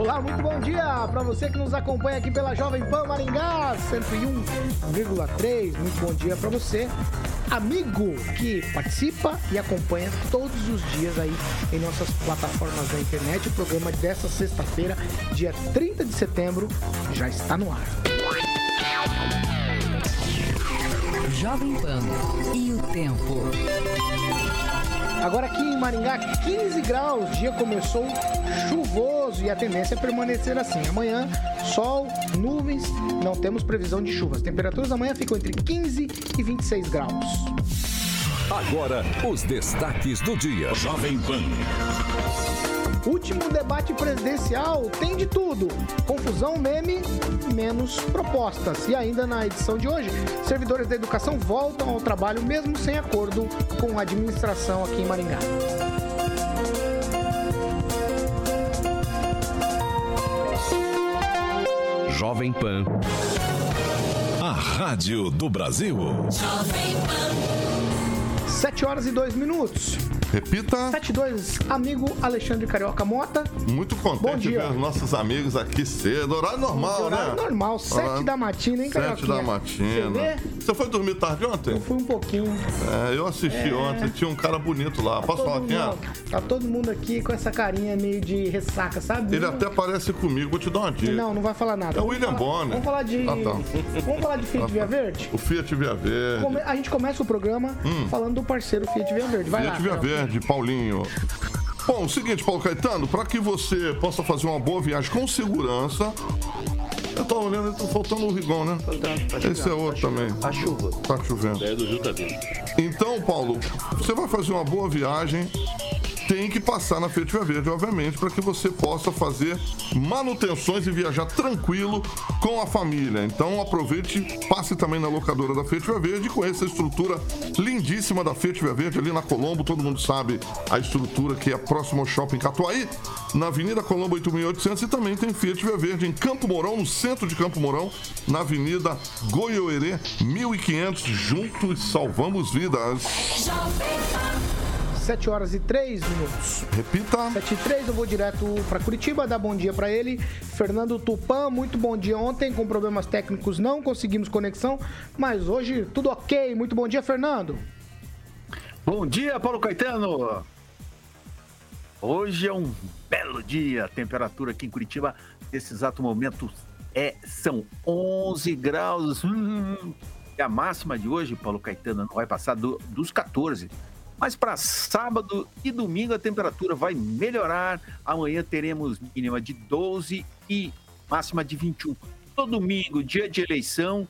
Olá, muito bom dia para você que nos acompanha aqui pela Jovem Pan Maringá 101,3. Muito bom dia para você, amigo que participa e acompanha todos os dias aí em nossas plataformas da internet. O programa dessa sexta-feira, dia 30 de setembro, já está no ar. Jovem Pan e o tempo. Agora aqui em Maringá, 15 graus, dia começou chuvoso e a tendência é permanecer assim. Amanhã, sol, nuvens, não temos previsão de chuvas. Temperaturas da manhã ficam entre 15 e 26 graus. Agora, os destaques do dia. Jovem Pan. Último debate presidencial tem de tudo. Confusão, meme, menos propostas. E ainda na edição de hoje, servidores da educação voltam ao trabalho mesmo sem acordo com a administração aqui em Maringá. Jovem Pan. A Rádio do Brasil. Jovem Pan. 7 horas e 2 minutos. Repita. 72, amigo Alexandre Carioca Mota. Muito contente de ver os nossos amigos aqui cedo. Horário normal, horário né? normal, 7 da matina, hein, Carioca? 7 da matina. Você, Você foi dormir tarde ontem? Eu fui um pouquinho. É, eu assisti é... ontem, tinha um cara bonito lá. Tá Posso falar quem é? Tá todo mundo aqui com essa carinha meio de ressaca, sabe? Ele até parece comigo, vou te dar uma dica. Não, não vai falar nada. É o William Bonner. Vamos falar de. Ah, tá. Vamos falar de Fiat ah, tá. Via Verde? O Fiat Via Verde. A gente começa o programa hum. falando do parceiro Fiat Via Verde. Vai Fiat lá. Fiat Via Verde, Paulinho. Bom, o seguinte, Paulo Caetano, para que você possa fazer uma boa viagem com segurança. Eu tô olhando, tá faltando o Rigon, né? Tá Esse é outro também. A chuva. Tá chovendo. É do Rio tá Então, Paulo, você vai fazer uma boa viagem tem que passar na Via Verde, obviamente, para que você possa fazer manutenções e viajar tranquilo com a família. Então aproveite, passe também na locadora da Via Verde e conheça a estrutura lindíssima da Via Verde ali na Colombo. Todo mundo sabe a estrutura que é próximo ao Shopping Catuaí, na Avenida Colombo 8800 e também tem Via Verde em Campo Mourão, no centro de Campo Mourão, na Avenida Goiôerê 1500. Juntos salvamos vidas. 7 horas e 3 minutos. Repita. 7 e 3, eu vou direto para Curitiba, dar bom dia para ele. Fernando Tupan, muito bom dia ontem, com problemas técnicos não conseguimos conexão, mas hoje tudo ok. Muito bom dia, Fernando. Bom dia, Paulo Caetano. Hoje é um belo dia. A temperatura aqui em Curitiba, nesse exato momento, é, são 11 graus. Hum, a máxima de hoje, Paulo Caetano, não vai passar do, dos 14. Mas para sábado e domingo a temperatura vai melhorar. Amanhã teremos mínima de 12 e máxima de 21. Todo domingo, dia de eleição.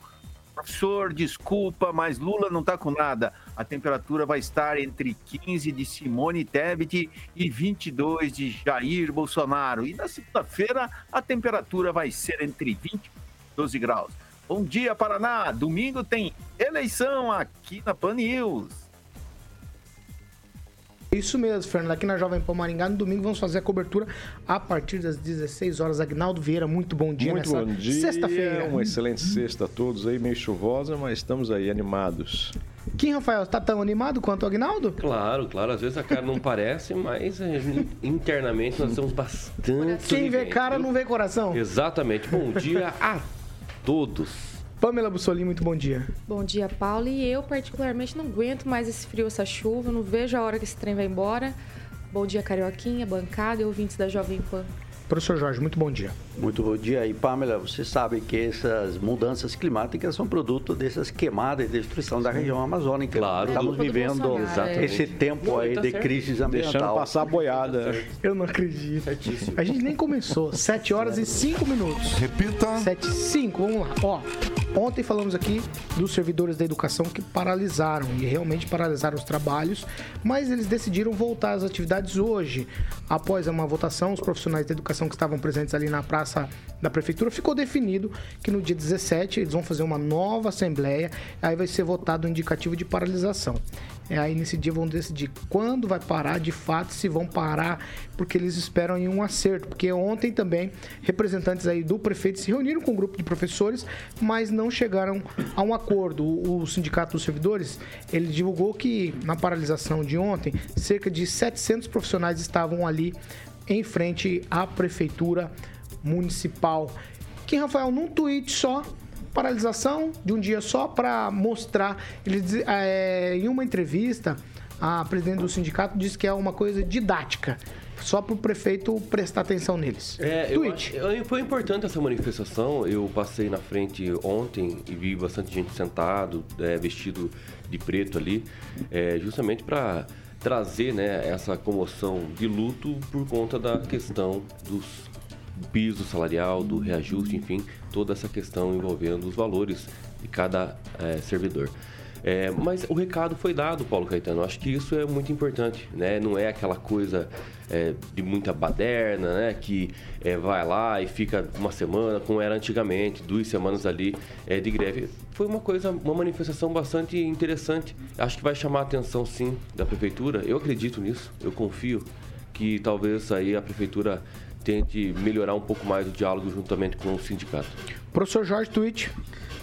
Professor, desculpa, mas Lula não está com nada. A temperatura vai estar entre 15 de Simone Tebet e 22 de Jair Bolsonaro. E na segunda-feira a temperatura vai ser entre 20 e 12 graus. Bom dia, Paraná. Domingo tem eleição aqui na Pan News. Isso mesmo, Fernando. Aqui na Jovem Pan Maringá, no domingo, vamos fazer a cobertura a partir das 16 horas. Agnaldo Vieira, muito bom dia muito nessa bom dia. sexta-feira. Uma excelente sexta a todos aí, meio chuvosa, mas estamos aí animados. Quem, Rafael, está tão animado quanto o Agnaldo? Claro, claro. Às vezes a cara não parece, mas é, internamente nós estamos bastante. Quem vê cara não vê coração. Exatamente. Bom dia a todos. Pamela Bussolini, muito bom dia. Bom dia, Paulo. E eu, particularmente, não aguento mais esse frio, essa chuva. Não vejo a hora que esse trem vai embora. Bom dia, Carioquinha, bancada e ouvintes da Jovem Pan. Professor Jorge, muito bom dia. Muito bom dia. E Pamela, você sabe que essas mudanças climáticas são produto dessas queimadas e destruição da região amazônica. Claro. Estamos vivendo esse tempo aí tá de crise ambiental. Deixando passar a boiada. Eu não acredito. A gente nem começou. 7 horas e 5 minutos. Repita. 7 e 5, vamos lá. Ó, Ontem falamos aqui dos servidores da educação que paralisaram e realmente paralisaram os trabalhos, mas eles decidiram voltar às atividades hoje. Após uma votação, os profissionais da educação que estavam presentes ali na praça da prefeitura, ficou definido que no dia 17 eles vão fazer uma nova assembleia, aí vai ser votado o indicativo de paralisação. É, aí nesse dia vão decidir quando vai parar, de fato, se vão parar, porque eles esperam em um acerto. Porque ontem também representantes aí do prefeito se reuniram com um grupo de professores, mas não chegaram a um acordo. O, o sindicato dos servidores ele divulgou que na paralisação de ontem cerca de 700 profissionais estavam ali em frente à prefeitura municipal. Que Rafael, num tweet só, paralisação de um dia só para mostrar. Ele é, em uma entrevista, a presidente do sindicato disse que é uma coisa didática. Só para o prefeito prestar atenção neles. É, eu acho, foi importante essa manifestação. Eu passei na frente ontem e vi bastante gente sentado, é, vestido de preto ali, é, justamente para trazer né, essa comoção de luto por conta da questão dos piso salarial, do reajuste, enfim, toda essa questão envolvendo os valores de cada é, servidor. É, mas o recado foi dado, Paulo Caetano. Acho que isso é muito importante, né? Não é aquela coisa é, de muita baderna, né? Que é, vai lá e fica uma semana, como era antigamente, duas semanas ali de greve. Foi uma coisa, uma manifestação bastante interessante. Acho que vai chamar a atenção, sim, da prefeitura. Eu acredito nisso. Eu confio que talvez aí a prefeitura tente melhorar um pouco mais o diálogo juntamente com o sindicato. Professor Jorge Twitch.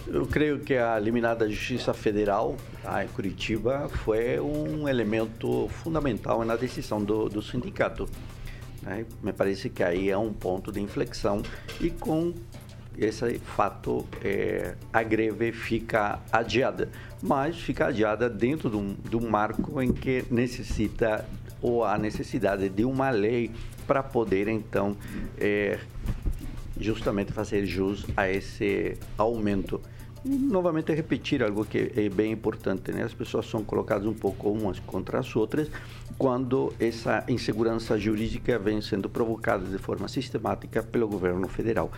Eu creio que a liminar da Justiça Federal em Curitiba foi um elemento fundamental na decisão do, do sindicato. Né? Me parece que aí é um ponto de inflexão e com esse fato é, a greve fica adiada, mas fica adiada dentro de um, de um marco em que necessita ou a necessidade de uma lei para poder então é, justamente fazer jus a esse aumento. E, novamente repetir algo que é bem importante, né? As pessoas são colocadas um pouco umas contra as outras quando essa insegurança jurídica vem sendo provocada de forma sistemática pelo governo federal.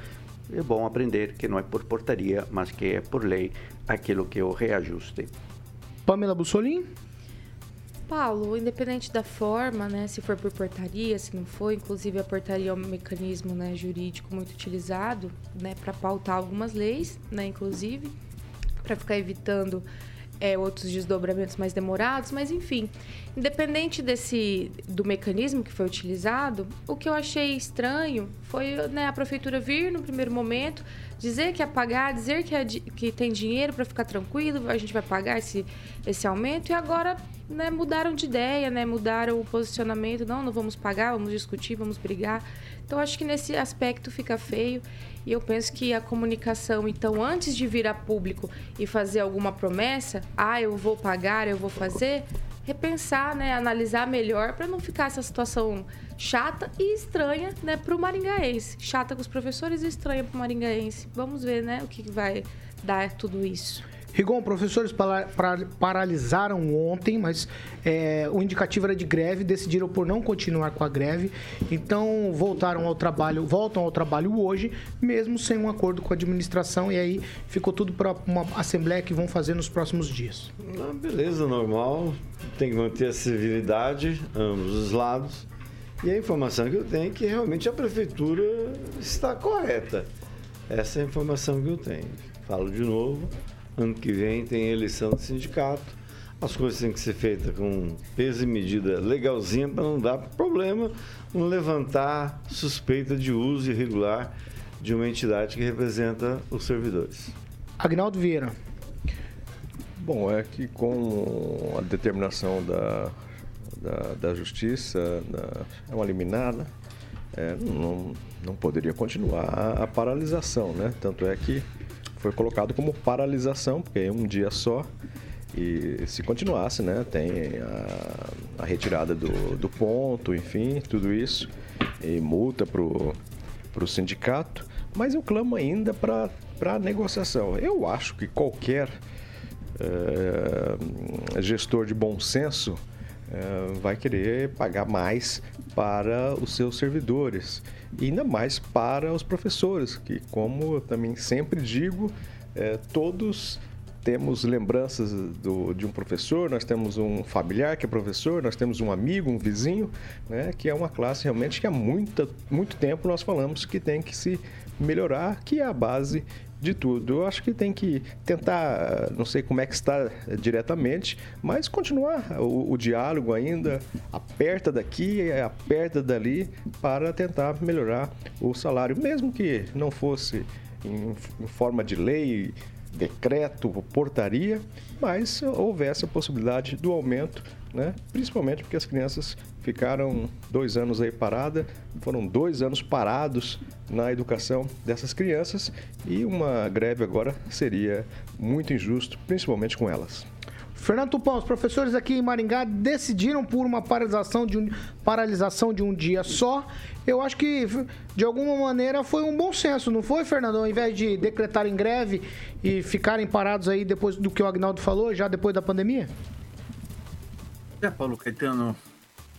É bom aprender que não é por portaria, mas que é por lei aquilo que é o reajuste. Pamela Bussolini? Paulo, independente da forma, né, se for por portaria, se não for, inclusive a portaria é um mecanismo né, jurídico muito utilizado né, para pautar algumas leis, né, inclusive, para ficar evitando é, outros desdobramentos mais demorados, mas enfim, independente desse do mecanismo que foi utilizado, o que eu achei estranho foi né, a prefeitura vir no primeiro momento dizer que ia pagar, dizer que, é, que tem dinheiro para ficar tranquilo, a gente vai pagar esse, esse aumento e agora né, mudaram de ideia, né, mudaram o posicionamento, não, não vamos pagar, vamos discutir, vamos brigar. Então acho que nesse aspecto fica feio e eu penso que a comunicação, então, antes de vir a público e fazer alguma promessa, ah, eu vou pagar, eu vou fazer, repensar, né, analisar melhor para não ficar essa situação chata e estranha, né, para o maringaense. Chata com os professores e estranha para o maringaense. Vamos ver, né, o que vai dar tudo isso. Rigon, professores paralisaram ontem, mas é, o indicativo era de greve, decidiram por não continuar com a greve, então voltaram ao trabalho, voltam ao trabalho hoje, mesmo sem um acordo com a administração, e aí ficou tudo para uma assembleia que vão fazer nos próximos dias. Ah, beleza, normal, tem que manter a civilidade, ambos os lados, e a informação que eu tenho é que realmente a prefeitura está correta. Essa é a informação que eu tenho. Falo de novo, Ano que vem tem eleição do sindicato. As coisas têm que ser feitas com peso e medida legalzinha para não dar problema, não levantar suspeita de uso irregular de uma entidade que representa os servidores. Agnaldo Vieira. Bom, é que com a determinação da, da, da Justiça, da, é uma liminada, é, não, não poderia continuar a, a paralisação, né? Tanto é que foi colocado como paralisação, porque é um dia só. E se continuasse, né, tem a, a retirada do, do ponto, enfim, tudo isso, e multa para o sindicato. Mas eu clamo ainda para a negociação. Eu acho que qualquer é, gestor de bom senso é, vai querer pagar mais para os seus servidores e ainda mais para os professores, que, como eu também sempre digo, é, todos temos lembranças do, de um professor, nós temos um familiar que é professor, nós temos um amigo, um vizinho, né, que é uma classe realmente que há muita, muito tempo nós falamos que tem que se melhorar, que é a base de tudo. Eu acho que tem que tentar, não sei como é que está diretamente, mas continuar o, o diálogo ainda, aperta daqui, aperta dali, para tentar melhorar o salário, mesmo que não fosse em, em forma de lei, decreto, portaria, mas houvesse a possibilidade do aumento, né? principalmente porque as crianças ficaram dois anos aí parada, foram dois anos parados na educação dessas crianças e uma greve agora seria muito injusto, principalmente com elas. Fernando Tupão, os professores aqui em Maringá decidiram por uma paralisação de um, paralisação de um dia só. Eu acho que, de alguma maneira, foi um bom senso, não foi, Fernando? Ao invés de decretarem greve e ficarem parados aí depois do que o Agnaldo falou, já depois da pandemia? É, Paulo Caetano,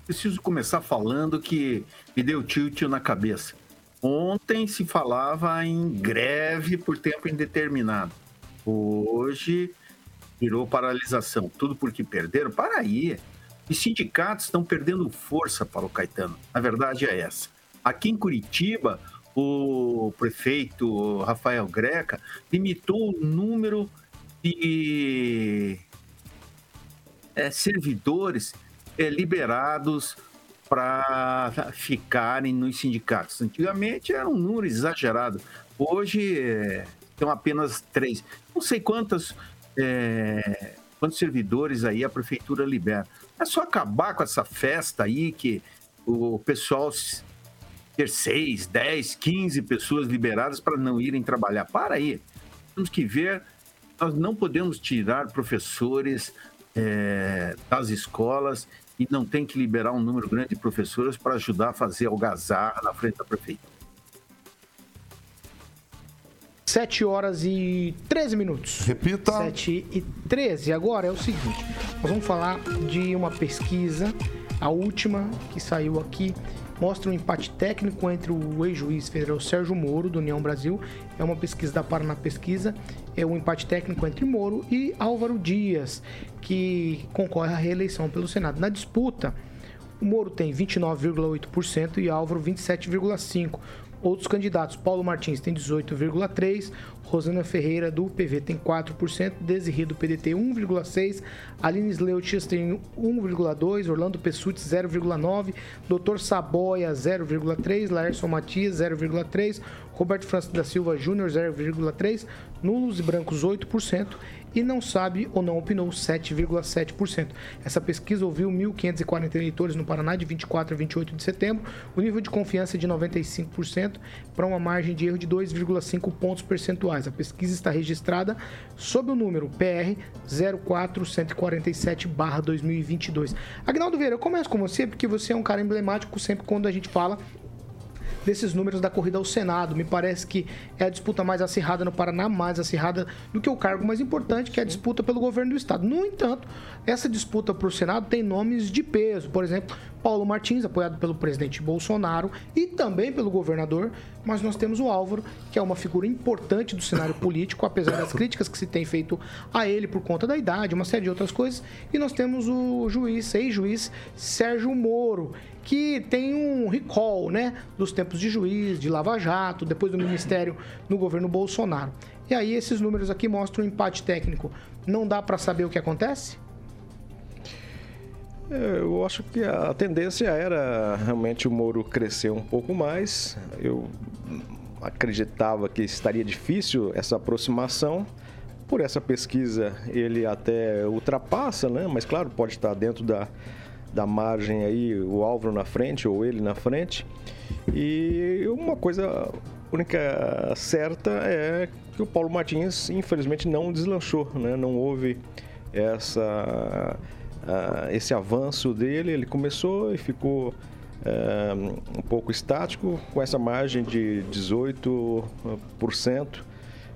preciso começar falando que me deu tilt na cabeça. Ontem se falava em greve por tempo indeterminado. Hoje virou paralisação. Tudo porque perderam? Para aí. Os sindicatos estão perdendo força, Paulo Caetano. A verdade é essa. Aqui em Curitiba, o prefeito Rafael Greca limitou o número de é, servidores é, liberados para ficarem nos sindicatos. Antigamente era um número exagerado. Hoje é, são apenas três. Não sei quantas é, quantos servidores aí a prefeitura libera. É só acabar com essa festa aí que o pessoal ter 6, 10, 15 pessoas liberadas para não irem trabalhar. Para aí. Temos que ver, nós não podemos tirar professores é, das escolas e não tem que liberar um número grande de professores para ajudar a fazer algazarra na frente da prefeitura. 7 horas e 13 minutos. Repita. 7 e 13. Agora é o seguinte: nós vamos falar de uma pesquisa, a última que saiu aqui. Mostra um empate técnico entre o ex-juiz federal Sérgio Moro, do União Brasil. É uma pesquisa da Paraná Pesquisa. É um empate técnico entre Moro e Álvaro Dias, que concorre à reeleição pelo Senado. Na disputa, o Moro tem 29,8% e Álvaro 27,5%. Outros candidatos, Paulo Martins tem 18,3%, Rosana Ferreira do PV tem 4%, Desirri do PDT 1,6%, Aline Sleutias tem 1,2%, Orlando Pessutti 0,9%, Dr. Saboia 0,3%, Laércio Matias 0,3%, Roberto Francisco da Silva Júnior 0,3%, nulos e brancos 8% e não sabe ou não opinou 7,7%. Essa pesquisa ouviu 1.540 eleitores no Paraná de 24 a 28 de setembro, o nível de confiança é de 95% para uma margem de erro de 2,5 pontos percentuais. A pesquisa está registrada sob o número PR 04147/2022. Agnaldo Vieira, eu começo com você porque você é um cara emblemático sempre quando a gente fala desses números da corrida ao Senado. Me parece que é a disputa mais acirrada no Paraná, mais acirrada do que o cargo mais importante, que é a disputa pelo governo do Estado. No entanto, essa disputa para o Senado tem nomes de peso. Por exemplo, Paulo Martins, apoiado pelo presidente Bolsonaro e também pelo governador, mas nós temos o Álvaro, que é uma figura importante do cenário político, apesar das críticas que se tem feito a ele por conta da idade, uma série de outras coisas. E nós temos o juiz, ex-juiz Sérgio Moro, que tem um recall, né, dos tempos de juiz, de Lava Jato, depois do ministério no governo Bolsonaro. E aí esses números aqui mostram um empate técnico. Não dá para saber o que acontece? É, eu acho que a tendência era realmente o Moro crescer um pouco mais. Eu acreditava que estaria difícil essa aproximação. Por essa pesquisa ele até ultrapassa, né? Mas claro, pode estar dentro da, da margem aí, o Álvaro na frente ou ele na frente. E uma coisa única certa é que o Paulo Martins, infelizmente, não deslanchou, né? Não houve essa, uh, esse avanço dele. Ele começou e ficou uh, um pouco estático, com essa margem de 18%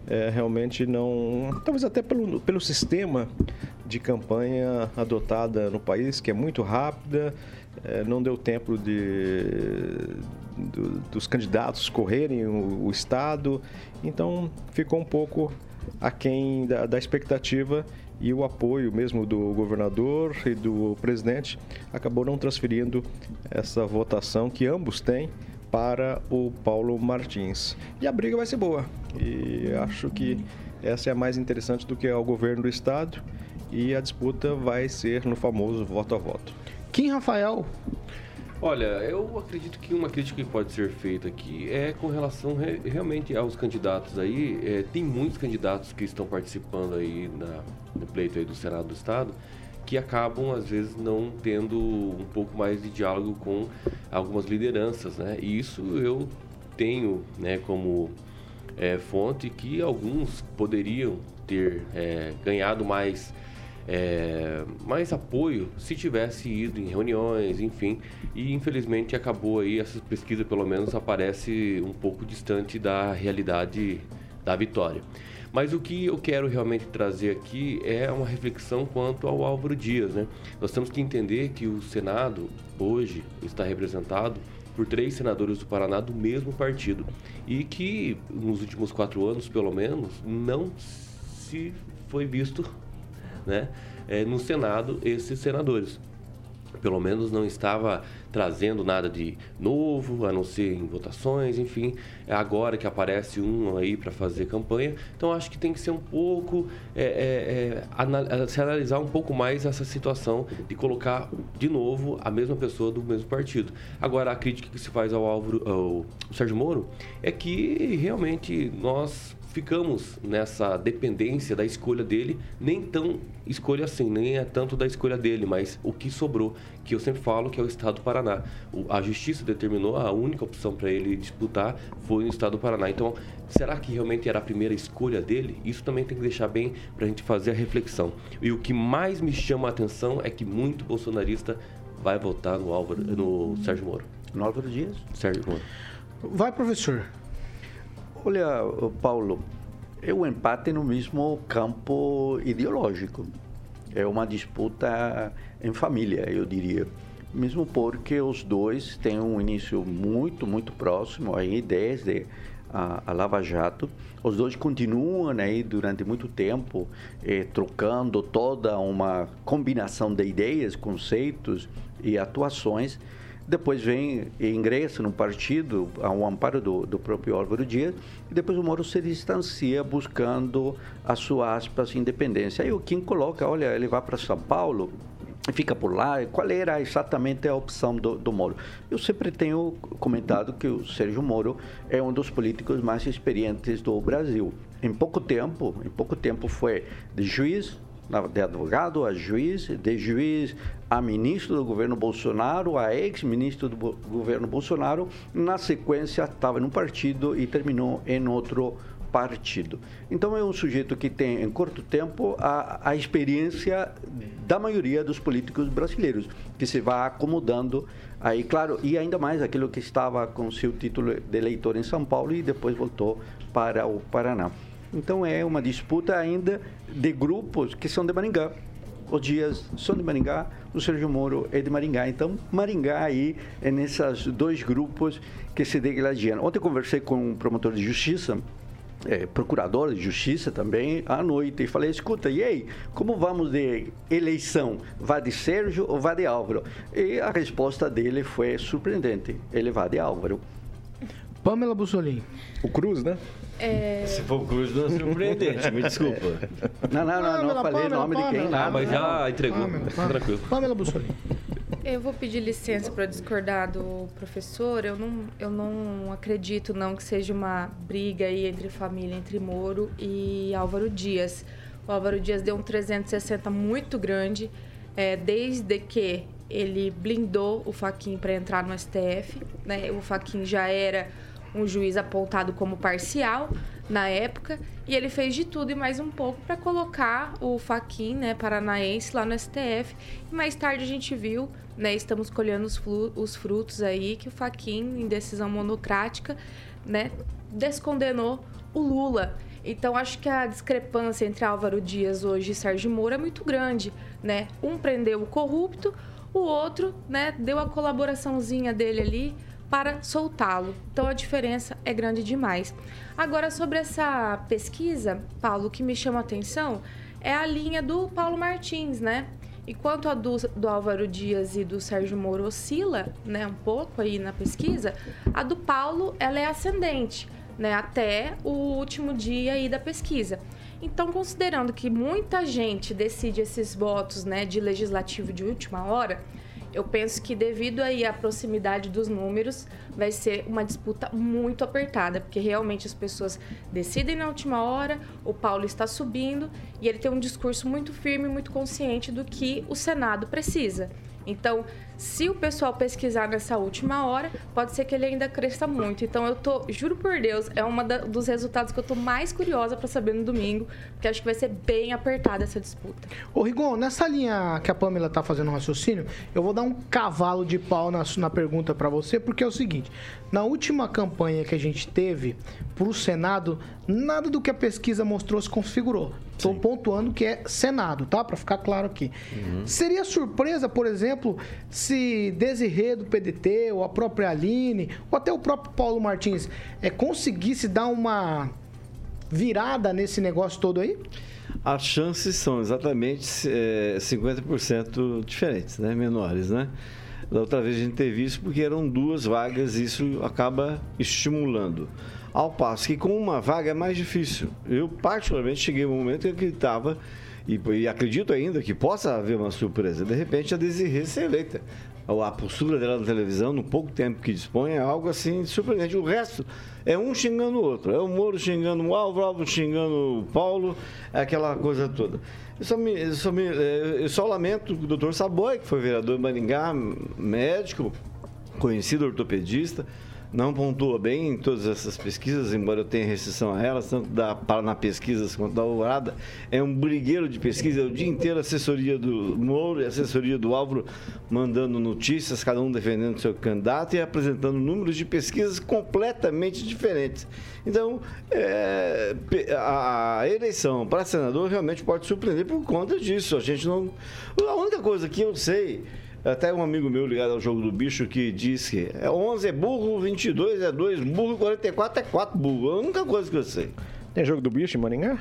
é, realmente não. Talvez até pelo, pelo sistema de campanha adotada no país, que é muito rápida, é, não deu tempo de, dos candidatos correrem o, o, Estado, então ficou um pouco aquém da, da expectativa e o apoio mesmo do governador e do presidente acabou não transferindo essa votação que ambos têm para o Paulo Martins. E a briga vai ser boa. E acho que essa é a mais interessante do que é o governo do estado e a disputa vai ser no famoso voto a voto. Kim Rafael. Olha, eu acredito que uma crítica que pode ser feita aqui é com relação re, realmente aos candidatos aí. É, tem muitos candidatos que estão participando aí na, no pleito aí do Senado do Estado que acabam às vezes não tendo um pouco mais de diálogo com algumas lideranças, né? E isso eu tenho, né, como é, fonte que alguns poderiam ter é, ganhado mais é, mais apoio se tivesse ido em reuniões, enfim. E infelizmente acabou aí, essa pesquisa pelo menos aparece um pouco distante da realidade da vitória. Mas o que eu quero realmente trazer aqui é uma reflexão quanto ao Álvaro Dias. Né? Nós temos que entender que o Senado hoje está representado por três senadores do Paraná do mesmo partido e que nos últimos quatro anos, pelo menos, não se foi visto né, é, no Senado esses senadores. Pelo menos não estava trazendo nada de novo, a não ser em votações, enfim. É agora que aparece um aí para fazer campanha. Então acho que tem que ser um pouco. É, é, é, se analisar um pouco mais essa situação de colocar de novo a mesma pessoa do mesmo partido. Agora, a crítica que se faz ao Álvaro, ao Sérgio Moro, é que realmente nós ficamos nessa dependência da escolha dele, nem tão escolha assim, nem é tanto da escolha dele, mas o que sobrou, que eu sempre falo que é o Estado do Paraná. O, a justiça determinou a única opção para ele disputar foi no Estado do Paraná. Então, será que realmente era a primeira escolha dele? Isso também tem que deixar bem para a gente fazer a reflexão. E o que mais me chama a atenção é que muito bolsonarista vai votar no, Álvaro, no Sérgio Moro. No Álvaro Dias? Sérgio Moro. Vai, professor. Olha, Paulo, é um empate no mesmo campo ideológico. É uma disputa em família, eu diria. Mesmo porque os dois têm um início muito, muito próximo aí, desde a, a Lava Jato. Os dois continuam aí durante muito tempo eh, trocando toda uma combinação de ideias, conceitos e atuações depois vem ingressa no partido, ao amparo do, do próprio Álvaro Dias, e depois o Moro se distancia buscando a sua, aspas, independência. Aí o Kim coloca, olha, ele vai para São Paulo, fica por lá. Qual era exatamente a opção do, do, Moro? Eu sempre tenho comentado que o Sérgio Moro é um dos políticos mais experientes do Brasil. Em pouco tempo, em pouco tempo foi de juiz, de advogado a juiz, de juiz a ministro do governo Bolsonaro, a ex-ministro do governo Bolsonaro. Na sequência, estava num partido e terminou em outro partido. Então, é um sujeito que tem, em curto tempo, a, a experiência da maioria dos políticos brasileiros, que se vai acomodando aí, claro, e ainda mais aquilo que estava com seu título de eleitor em São Paulo e depois voltou para o Paraná. Então é uma disputa ainda de grupos que são de Maringá. Os dias são de Maringá, o Sérgio Moro é de Maringá. Então, Maringá aí é nesses dois grupos que se degladiam. Ontem eu conversei com um promotor de justiça, é, procurador de justiça também, à noite, e falei, escuta, e aí, como vamos de eleição? Vai de Sérgio ou vai de Álvaro? E a resposta dele foi surpreendente, ele vai de Álvaro. Pamela Bussolini. O Cruz, né? É... Se for o Cruz, não é surpreendente, me desculpa. Não, não, não, não, falei Pamela, nome Pamela, de quem. Ah, mas já entregou. Pamela, Pamela. Tranquilo. Pamela Bussolini. Eu vou pedir licença para discordar do professor. Eu não, eu não acredito não que seja uma briga aí entre família, entre Moro e Álvaro Dias. O Álvaro Dias deu um 360 muito grande, é, desde que ele blindou o Faquin para entrar no STF. Né? O Faquin já era um juiz apontado como parcial na época, e ele fez de tudo e mais um pouco para colocar o Faquin, né, paranaense, lá no STF. E mais tarde a gente viu, né, estamos colhendo os, os frutos aí, que o Faquin, em decisão monocrática, né, descondenou o Lula. Então acho que a discrepância entre Álvaro Dias hoje e Sérgio Moro é muito grande, né? Um prendeu o corrupto, o outro, né, deu a colaboraçãozinha dele ali para soltá-lo. Então a diferença é grande demais. Agora, sobre essa pesquisa, Paulo, o que me chama a atenção é a linha do Paulo Martins, né? Enquanto a do, do, Álvaro Dias e do Sérgio Moro oscila, né, um pouco aí na pesquisa, a do Paulo ela é ascendente, né, até o último dia aí da pesquisa. Então, considerando que muita gente decide esses votos, né, de legislativo de última hora, eu penso que devido aí à proximidade dos números, vai ser uma disputa muito apertada, porque realmente as pessoas decidem na última hora, o Paulo está subindo e ele tem um discurso muito firme, muito consciente do que o Senado precisa. Então, se o pessoal pesquisar nessa última hora, pode ser que ele ainda cresça muito. Então eu tô, juro por Deus, é um dos resultados que eu tô mais curiosa para saber no domingo, porque acho que vai ser bem apertada essa disputa. Ô Rigon, nessa linha que a Pamela tá fazendo um raciocínio, eu vou dar um cavalo de pau na, na pergunta para você, porque é o seguinte: na última campanha que a gente teve para o Senado, nada do que a pesquisa mostrou se configurou. Estou pontuando que é Senado, tá? Para ficar claro aqui. Uhum. Seria surpresa, por exemplo, se Desirê do PDT, ou a própria Aline, ou até o próprio Paulo Martins, é, conseguisse dar uma virada nesse negócio todo aí? As chances são exatamente é, 50% diferentes, né? menores, né? Da outra vez a gente teve isso porque eram duas vagas e isso acaba estimulando. Ao passo que com uma vaga é mais difícil. Eu, particularmente, cheguei um momento que eu acreditava e, e, acredito ainda que possa haver uma surpresa. De repente, a Desirê ser eleita. A postura dela na televisão, no pouco tempo que dispõe, é algo assim surpreendente. O resto é um xingando o outro. É o Moro xingando o Álvaro, o Álvaro xingando o Paulo, é aquela coisa toda. Eu só, me, eu só, me, é, eu só lamento o doutor Saboy, que foi vereador em Maringá, médico, conhecido ortopedista, não pontua bem em todas essas pesquisas, embora eu tenha restrição a elas, tanto da Paraná Pesquisas quanto da Alvorada. É um brigueiro de pesquisa, o dia inteiro assessoria do Moro e assessoria do Álvaro mandando notícias, cada um defendendo seu candidato e apresentando números de pesquisas completamente diferentes. Então, é, a eleição para senador realmente pode surpreender por conta disso. A gente não. A única coisa que eu sei até um amigo meu ligado ao jogo do bicho que disse que é 11 é burro, 22 é 2 burro, 44 é 4 burro. É a única coisa que eu sei. Tem jogo do bicho em Maringá?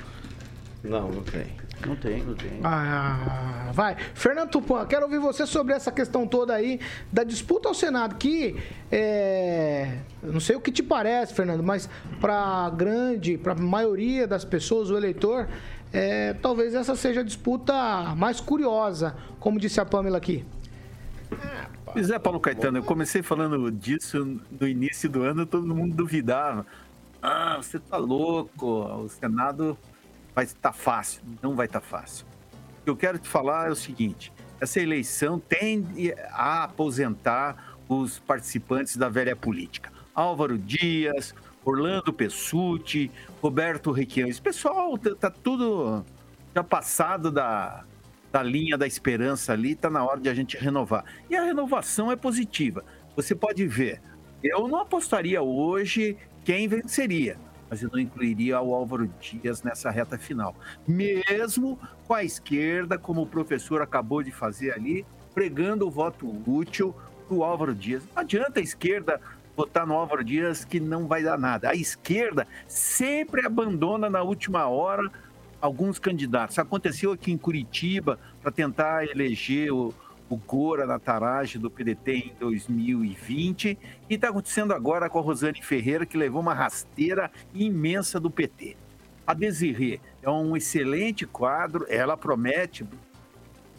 Não, não tem. Não tem, não tem. Ah, vai. Fernando Tupan, quero ouvir você sobre essa questão toda aí da disputa ao Senado, que é, não sei o que te parece, Fernando, mas para grande, para a maioria das pessoas, o eleitor, é, talvez essa seja a disputa mais curiosa, como disse a Pamela aqui. É, Paulo Caetano, eu comecei falando disso no início do ano, todo mundo duvidava. Ah, você tá louco, o Senado vai estar tá fácil. Não vai estar tá fácil. O que eu quero te falar é o seguinte: essa eleição tende a aposentar os participantes da velha política. Álvaro Dias, Orlando Pessuti, Roberto Requião. Esse pessoal tá, tá tudo já passado da, da linha da esperança ali, está na hora de a gente renovar. E a renovação é positiva. Você pode ver, eu não apostaria hoje quem venceria, mas eu não incluiria o Álvaro Dias nessa reta final. Mesmo com a esquerda, como o professor acabou de fazer ali, pregando o voto útil para o Álvaro Dias. Não adianta a esquerda votar no Álvaro Dias que não vai dar nada. A esquerda sempre abandona na última hora alguns candidatos. Aconteceu aqui em Curitiba para tentar eleger o, o Gora na Tarage do PDT em 2020 e está acontecendo agora com a Rosane Ferreira, que levou uma rasteira imensa do PT. A Desirê é um excelente quadro, ela promete.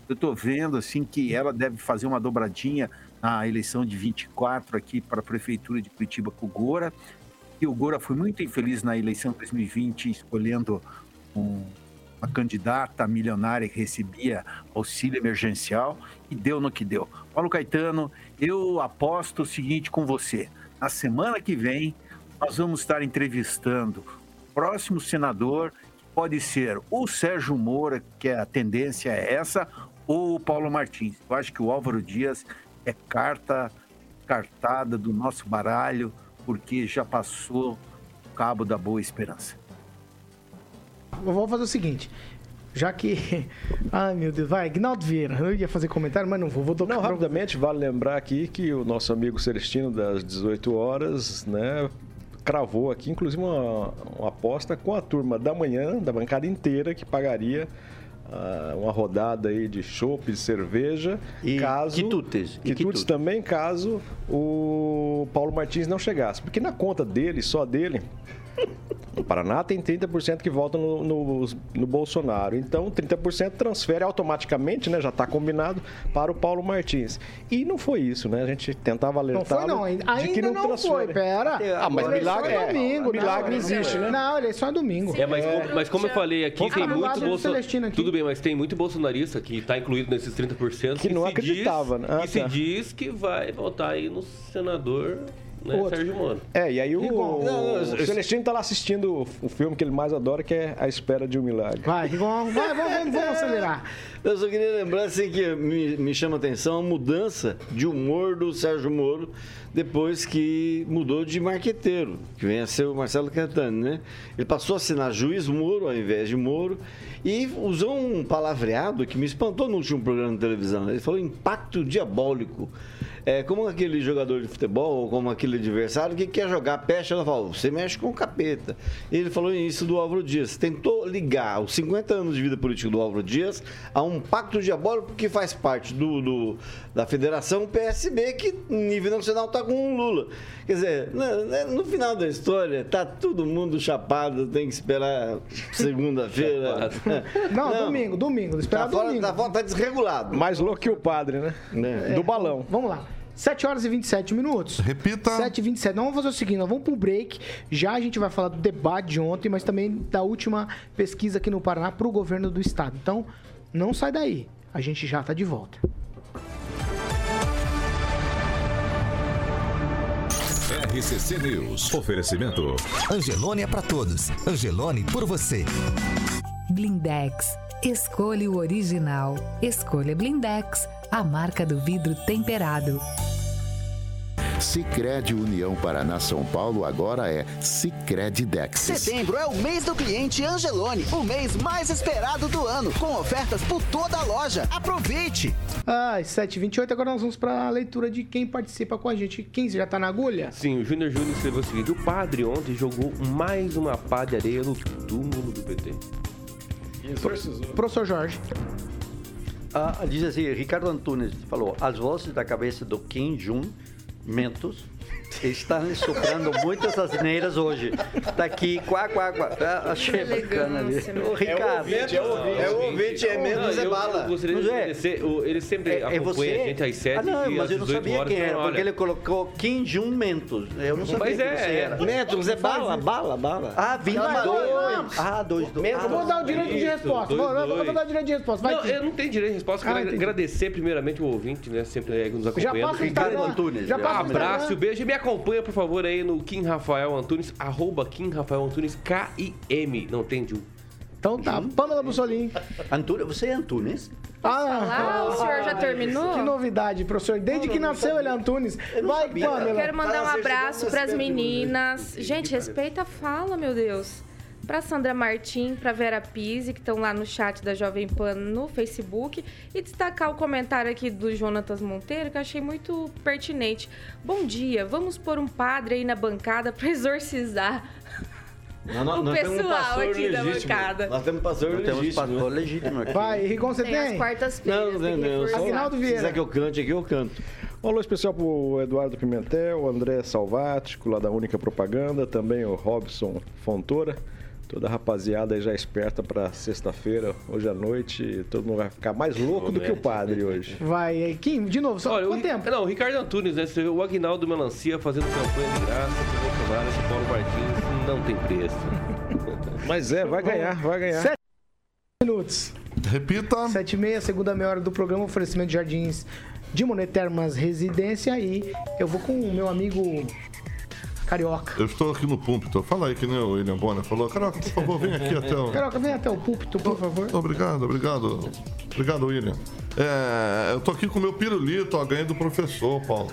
Eu estou vendo assim que ela deve fazer uma dobradinha na eleição de 24 aqui para a prefeitura de Curitiba com o Gora. E o Gora foi muito infeliz na eleição de 2020, escolhendo uma candidata milionária que recebia auxílio emergencial e deu no que deu. Paulo Caetano, eu aposto o seguinte com você. Na semana que vem, nós vamos estar entrevistando o próximo senador, que pode ser o Sérgio Moura, que a tendência é essa, ou o Paulo Martins. Eu acho que o Álvaro Dias é carta cartada do nosso baralho, porque já passou o cabo da boa esperança vamos fazer o seguinte. já que. Ai, meu Deus, vai, Gnaldo Vieira. Eu ia fazer comentário, mas não vou. Vou tocar Não, rapidamente, vale lembrar aqui que o nosso amigo Celestino, das 18 horas, né, cravou aqui, inclusive, uma, uma aposta com a turma da manhã, da bancada inteira, que pagaria ah, uma rodada aí de chopp, de cerveja, E caso... quitutes, e Quitutes quitutes. também, caso o Paulo Martins não chegasse. Porque na conta dele, só dele, o Paraná tem 30% que votam no, no, no Bolsonaro. Então, 30% transfere automaticamente, né? Já está combinado para o Paulo Martins. E não foi isso, né? A gente tentava Não alertar foi, não. Ainda, que não, não, transfere. foi, pera. Ah, mas milagre é é. domingo. milagre não, existe, né? Não, eleição é domingo. É, mas, como, mas como eu falei aqui, Vamos tem muito lado do bolso... Celestino aqui. Tudo bem, mas tem muito bolsonarista que está incluído nesses 30% Que não se acreditava, diz, né? Ah, que se tá. diz que vai votar aí no senador né, Outro. Sérgio Moro. É, e aí o, Rigon. o Celestino tá lá assistindo o, o filme que ele mais adora, que é A Espera de um Milagre. Vai, Rigon, vai, vamos, vamos, vamos acelerar. Eu só queria lembrar assim, que me, me chama a atenção a mudança de humor do Sérgio Moro depois que mudou de marqueteiro, que vem a ser o Marcelo Cantani, né? Ele passou a assinar juiz Moro ao invés de Moro e usou um palavreado que me espantou no último programa de televisão. Ele falou impacto diabólico. É como aquele jogador de futebol, ou como aquele adversário que quer jogar peste, ela fala, você mexe com o capeta. Ele falou isso do Álvaro Dias. Tentou ligar os 50 anos de vida política do Álvaro Dias a um pacto diabólico que faz parte do, do- da Federação PSB, que nível nacional está com o Lula. Quer dizer, no, no final da história, tá todo mundo chapado, tem que esperar segunda-feira. Não, domingo, domingo. Esperar Tá fora, domingo. tá, fora, tá desregulado. Mais louco que o padre, né? Né? Do balão. Vamos lá. 7 horas e 27 minutos. Repita. 7 e 27. Nós vamos fazer o seguinte, nós vamos pro break. Já a gente vai falar do debate de ontem, mas também da última pesquisa aqui no Paraná pro governo do estado. Então, não sai daí. A gente já tá de volta. RCC News. Oferecimento. Angelone é pra todos. Angelone por você. Blindex. Escolha o original. Escolha Blindex, a marca do vidro temperado. Sicredi União Paraná São Paulo agora é Sicredi Dexis. Setembro é o mês do cliente Angelone, o mês mais esperado do ano, com ofertas por toda a loja. Aproveite! Ah, 7 e 28 agora nós vamos pra leitura de quem participa com a gente. Quem já tá na agulha? Sim, o Júnior Júnior escreveu o seguinte: o padre ontem jogou mais uma pá de areia no túmulo do PT. Professor Jorge. Ah, diz assim, Ricardo Antunes falou, as vozes da cabeça do Kim Jong Mentos estão lhe soprando muitas asneiras hoje. Tá aqui, quá, quá, quá. Ah, achei bacana ali. Ô, Ricardo. É o ouvinte, é menos, é bala. Eu gostaria de é- agradecer. o- Ele sempre É, é acompanha você? a gente às 7 Ah, não, e mas às eu não 18 sabia horas. quem era, porque ele colocou Kim Jong Mentos. Eu não sabia Mas quem é, você é. era. Metros é bala, bala, bala. Ah, 22. Ah, dois, dois. Eu vou dar o direito de resposta. Vou, eu vou dois. dar o direito de resposta. Vai, Não, eu não tenho direito de resposta. Ah, Quero agradecer primeiramente o ouvinte, né? Sempre é, nos Já acompanhando. passa o Ricardo Instagram. Antunes. Já passa o Abraço, Instagram. beijo e me acompanha, por favor, aí no Kim Rafael Antunes, arroba Kim Rafael Antunes, K-I-M. Não tem de um. Então tá, Pamela Bussolini. Antunes, você é Antunes? Ah, o senhor já terminou? Que novidade, professor. Desde que nasceu ele é Antunes. Vai. Pamela. Quero mandar um abraço para as meninas. Gente, respeita a fala, meu Deus. Pra Sandra Martim, pra Vera Pise, que estão lá no chat da Jovem Pan no Facebook. E destacar o comentário aqui do Jonatas Monteiro, que eu achei muito pertinente. Bom dia, vamos pôr um padre aí na bancada pra exorcizar. Nós, O nós temos um pessoal pastor aqui da legítimo. bancada. Nós temos pastor Não temos legítimo. pastor né? legítimo aqui. Vai, Rigon, você Tem as tem? quartas-feiras. Não, tem não, não. Aguinaldo Se quiser que eu cante aqui, eu canto. Um alô especial pro Eduardo Pimentel, o André Salvático, lá da Única Propaganda, também o Robson Fontoura. Toda a rapaziada aí já esperta pra sexta-feira, hoje à noite. Todo mundo vai ficar mais louco do que o padre hoje. Vai, Kim, de novo, só Olha, quanto o, tempo? Não, o Ricardo Antunes, né? Você vê o Aguinaldo Melancia fazendo campanha de graça pro Bolsonaro, esse Paulo Martins não tem preço. Mas é, vai ganhar, vai ganhar. Sete minutos. Repita. 7 e meia, segunda meia hora do programa, oferecimento de Jardins de Monetermas Residência. E eu vou com o meu amigo Carioca. Eu estou aqui no púlpito. Fala aí que nem o William Bonner falou. Carioca, por favor, vem aqui até o... Carioca, vem até o púlpito, por favor. Obrigado, obrigado. Obrigado, William. É, eu tô aqui com o meu pirulito, ó, ganhei do professor, Paulo.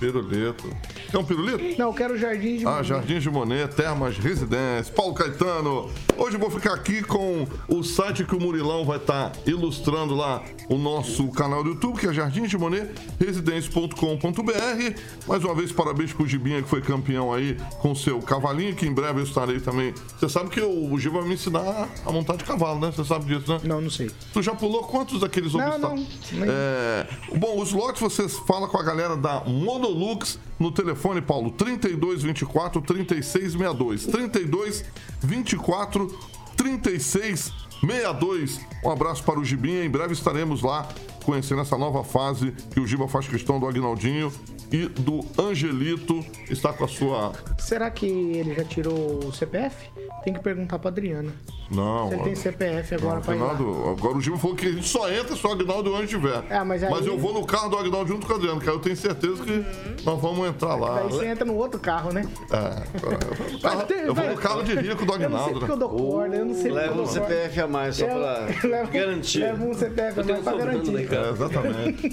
Pirulito. Quer um pirulito? Não, eu quero Jardim de Ah, Monet. Jardim de Monet, Termas Residência, Paulo Caetano. Hoje eu vou ficar aqui com o site que o Murilão vai estar ilustrando lá o nosso canal do YouTube, que é Jardim de Monet, residência.com.br. Mais uma vez, parabéns pro Gibinha, que foi campeão aí com o seu cavalinho, que em breve eu estarei também. Você sabe que o, Giba vai me ensinar a montar de cavalo, né? Você sabe disso, né? Não, não sei. Tu já pulou quantos daqueles Não, obstáculos? não, nem- É, bom, os lotes você fala com a galera da Monolux no telefone, Paulo, 3224 3662. 32 24 36 62. Um abraço para o Gibinha. Em breve estaremos lá conhecendo essa nova fase que o Giba faz questão do Agnaldinho e do Angelito. Está com a sua. Será que ele já tirou o CPF? Tem que perguntar pra Adriana. Não. Se ele tem CPF agora Não, pra ir lá. Agnaldo, agora o Giba falou que a gente só entra se o Agnaldo onde estiver. É, mas aí- eu vou no carro do Agnaldo junto com o Adriano, que aí eu tenho certeza que nós vamos entrar lá. Daí você entra no outro carro, né? É, Vai ter- eu vou no carro de rico do Eu não sei Agnaldo. porque né? eu dou corda, eu não sei Leva um. CPF a mais só pra levo- garantir. Leva um CPF a mais pra garantir. É, exatamente.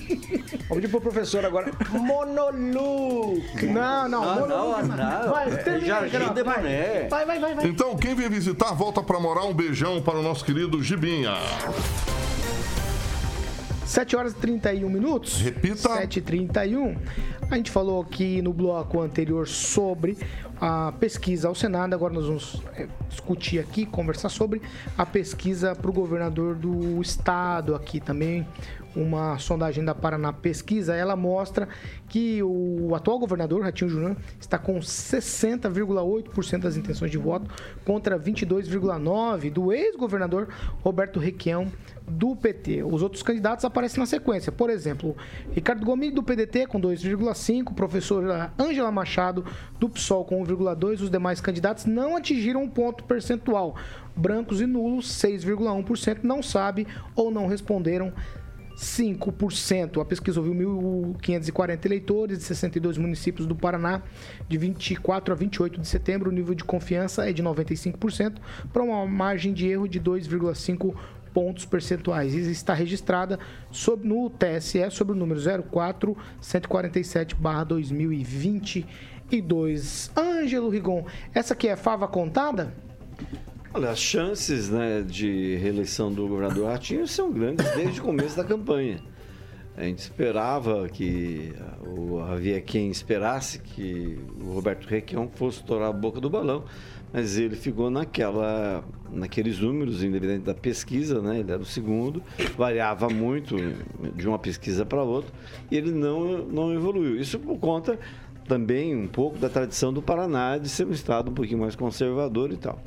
Vamos pedir pro professor agora. Monoluc. Não, não, Não, Monoluc. não, não. Vai, É termina, Jardim vai. Monet. Vai, vai, vai, vai. Então, quem vem visitar, volta pra morar. Um beijão para o nosso querido Gibinha. 7 horas e 31 minutos. Repita. 7 e 31 A gente falou aqui no bloco anterior sobre a pesquisa ao Senado. Agora nós vamos é, discutir aqui, conversar sobre a pesquisa para o governador do estado aqui também. Uma sondagem da Paraná Pesquisa, ela mostra que o atual governador, Ratinho Júnior, está com 60,8% das intenções de voto contra 22,9% do ex-governador Roberto Requião, do PT. Os outros candidatos aparecem na sequência. Por exemplo, Ricardo Gomes, do PDT, com 2,5%, professora Ângela Machado, do PSOL, com 1,2%. Os demais candidatos não atingiram um ponto percentual. Brancos e nulos, 6,1%, não sabe ou não responderam 5%. A pesquisa ouviu 1.540 eleitores de 62 municípios do Paraná, de 24 a 28 de setembro. O nível de confiança é de 95%, para uma margem de erro de 2,5 pontos percentuais. E está registrada sob, no TSE sobre o número 04 147 2022. Ângelo Rigon, essa aqui é fava contada? Olha, as chances né, de reeleição do governador Ratinho são grandes desde o começo da campanha. A gente esperava que havia quem esperasse que o Roberto Requião fosse estourar a boca do balão, mas ele ficou naquela, naqueles números, independente da pesquisa, né? Ele era o segundo, variava muito de uma pesquisa para outra, e ele não, não evoluiu. Isso por conta também um pouco da tradição do Paraná de ser um estado um pouquinho mais conservador e tal.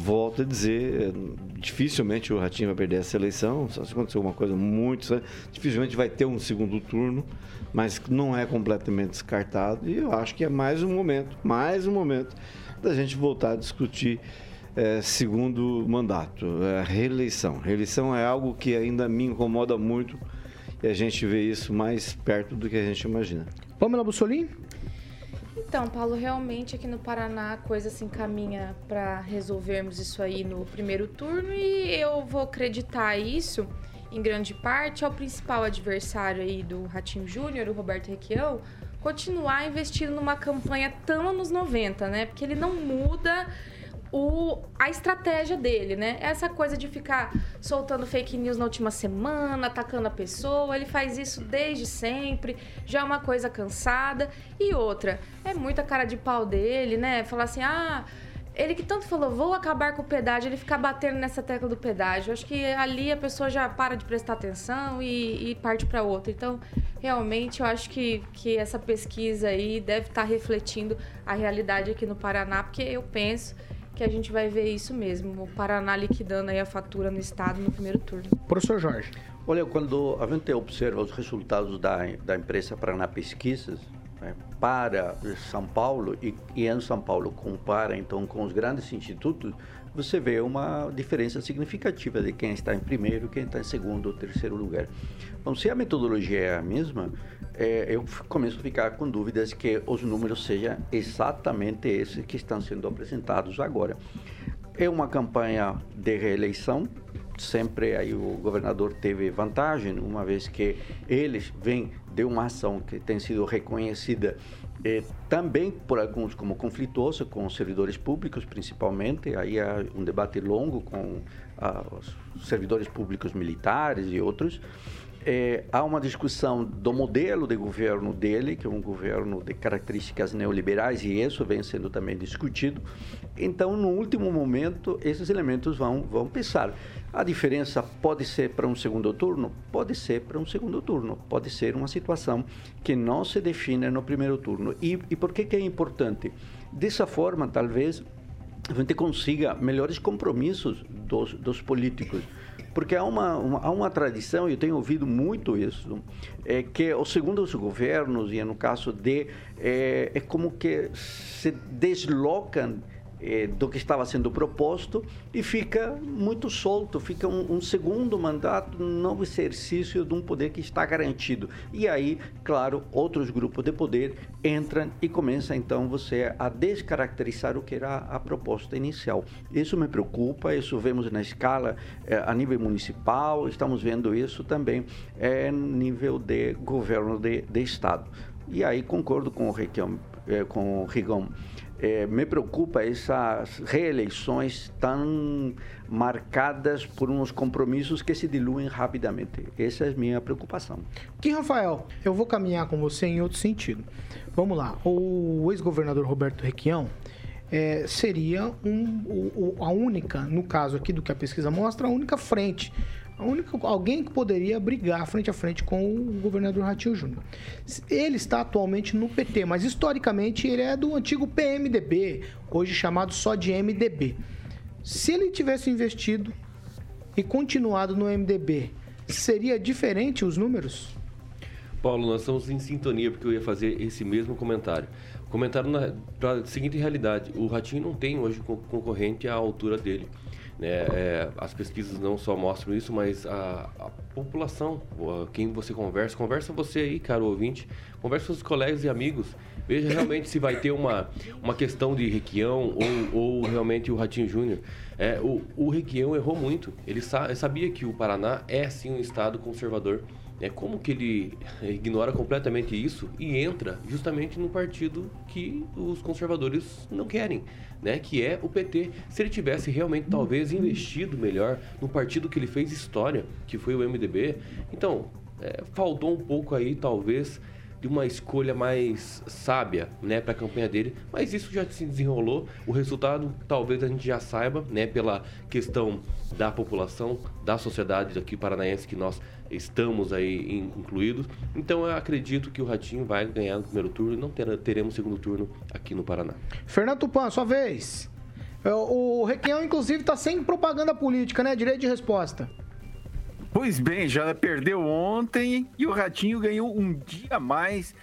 Volto a dizer, é, dificilmente o Ratinho vai perder essa eleição, só se acontecer alguma coisa muito séria. Dificilmente vai ter um segundo turno, mas não é completamente descartado. E eu acho que é mais um momento, mais um momento da gente voltar a discutir é, segundo mandato, é, reeleição. Reeleição é algo que ainda me incomoda muito e a gente vê isso mais perto do que a gente imagina. Pamela Bussolini? Então, Paulo, realmente aqui no Paraná a coisa se encaminha para resolvermos isso aí no primeiro turno e eu vou acreditar isso em grande parte ao principal adversário aí do Ratinho Júnior, o Roberto Requião, continuar investindo numa campanha tão anos 90, né? Porque ele não muda o, a estratégia dele, né? Essa coisa de ficar soltando fake news na última semana, atacando a pessoa, ele faz isso desde sempre, já é uma coisa cansada. E outra, é muita cara de pau dele, né? Falar assim, ah, ele que tanto falou, vou acabar com o pedágio, ele ficar batendo nessa tecla do pedágio. Acho que ali a pessoa já para de prestar atenção e, e parte para outra. Então, realmente, eu acho que, que essa pesquisa aí deve estar refletindo a realidade aqui no Paraná, porque eu penso que a gente vai ver isso mesmo, o Paraná liquidando aí a fatura no estado no primeiro turno. Professor Jorge. Olha, quando a gente observa os resultados da, da empresa Paraná Pesquisas né, para São Paulo e, e em São Paulo compara então com os grandes institutos, você vê uma diferença significativa de quem está em primeiro, quem está em segundo ou terceiro lugar. Bom, se a metodologia é a mesma, é, eu começo a ficar com dúvidas que os números sejam exatamente esses que estão sendo apresentados agora. É uma campanha de reeleição, sempre aí o governador teve vantagem, uma vez que eles vêm de uma ação que tem sido reconhecida é, também por alguns como conflituoso com os servidores públicos, principalmente. Aí há um debate longo com ah, os servidores públicos militares e outros. É, há uma discussão do modelo de governo dele, que é um governo de características neoliberais, e isso vem sendo também discutido. Então, no último momento, esses elementos vão, vão pesar. A diferença pode ser para um segundo turno? Pode ser para um segundo turno. Pode ser uma situação que não se define no primeiro turno. E, e por que, que é importante? Dessa forma, talvez, a gente consiga melhores compromissos dos, dos políticos. Porque há uma, uma, há uma tradição, e eu tenho ouvido muito isso, é que os governos, e no caso de, é, é como que se deslocam é, do que estava sendo proposto e fica muito solto, fica um, um, segundo mandato no exercício de um poder que está garantido. E aí, claro, outros grupos de poder entram e começa então você a descaracterizar o que era a proposta inicial. Isso me preocupa, isso vemos na escala é, a nível municipal, estamos vendo isso também é, nível de governo de, de Estado. E aí concordo com o Rigon, com o Rigon é, me preocupa essas reeleições tão marcadas por uns compromissos que se diluem rapidamente. Essa é a minha preocupação. Kim Rafael, eu vou caminhar com você em outro sentido. Vamos lá. O ex-governador Roberto Requião é, seria um, o, a única, no caso aqui do que a pesquisa mostra, a única frente a única, alguém que poderia brigar frente a frente com o governador Ratinho Júnior. Ele está atualmente no PT, mas historicamente ele é do antigo PMDB, hoje chamado só de MDB. Se ele tivesse investido e continuado no MDB, seria diferente os números? Paulo, nós estamos em sintonia porque eu ia fazer esse mesmo comentário. Comentário para a seguinte realidade: o Ratinho não tem hoje concorrente à altura dele. Né? É, as pesquisas não só mostram isso, mas a, a população, quem você conversa, conversa você aí, caro ouvinte, conversa com os colegas e amigos, veja realmente se vai ter uma, uma questão de Requião ou, ou realmente o Ratinho Júnior. É, o, o Requião errou muito, ele sa sabia que o Paraná é sim um estado conservador, é como que ele ignora completamente isso e entra justamente no partido que os conservadores não querem, né? Que é o PT. Se ele tivesse realmente talvez investido melhor no partido que ele fez história, que foi o MDB, então é, faltou um pouco aí talvez de uma escolha mais sábia, né, para a campanha dele, mas isso já se desenrolou. O resultado talvez a gente já saiba, né, pela questão da população, da sociedade aqui paranaense que nós estamos aí incluídos. Então eu acredito que o Ratinho vai ganhar no primeiro turno e não teremos segundo turno aqui no Paraná. Fernando Tupan, sua vez. É, o Requião, inclusive, está sem propaganda política, né? Direito de resposta. Pois bem, já perdeu ontem e o Ratinho ganhou um dia a mais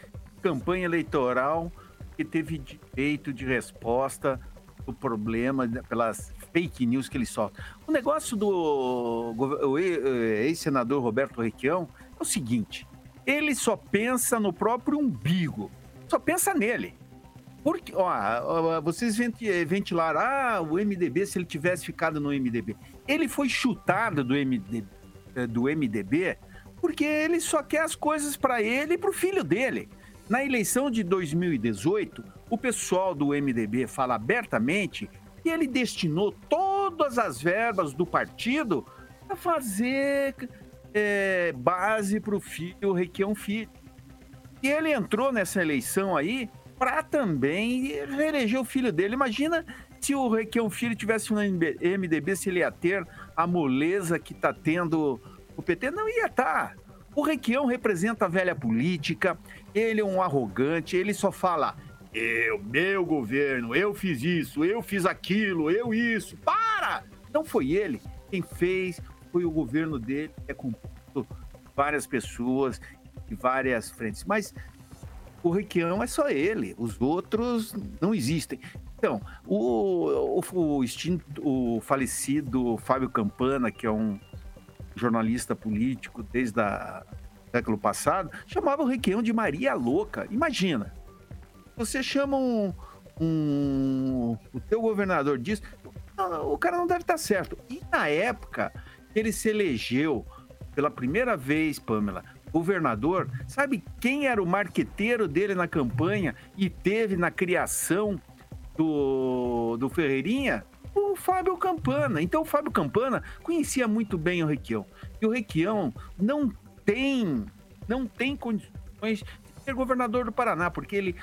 campanha eleitoral que teve direito de resposta do problema pelas fake news que ele solta. O negócio do ex-senador Roberto Requião é o seguinte: ele só pensa no próprio umbigo, só pensa nele. Porque, ó, vocês ventilaram, ah, o MDB, se ele tivesse ficado no MDB. Ele foi chutado do MDB, do MDB porque ele só quer as coisas para ele e para o filho dele. Na eleição de 2018, o pessoal do MDB fala abertamente e ele destinou todas as verbas do partido para fazer é, base para o filho Requião Filho. E ele entrou nessa eleição aí para também reeleger o filho dele. Imagina se o Requião Filho tivesse no MDB, se ele ia ter a moleza que está tendo o PT. Não ia estar. Tá. O Requião representa a velha política, ele é um arrogante, ele só fala eu, meu governo, eu fiz isso, eu fiz aquilo, eu isso. Para! Não foi ele. Quem fez foi o governo dele, é com várias pessoas e várias frentes. Mas o Requião é só ele, os outros não existem. Então, o, o, o, extinto, o falecido Fábio Campana, que é um jornalista político desde o século passado, chamava o Requião de Maria Louca. Imagina, você chama um, um o teu governador disso, o cara não deve estar certo. E na época ele se elegeu pela primeira vez, Pamela, governador, sabe quem era o marqueteiro dele na campanha e teve na criação do, do Ferreirinha? O Fábio Campana. Então, o Fábio Campana conhecia muito bem o Requião. E o Requião não tem, não tem condições de ser governador do Paraná, porque ele,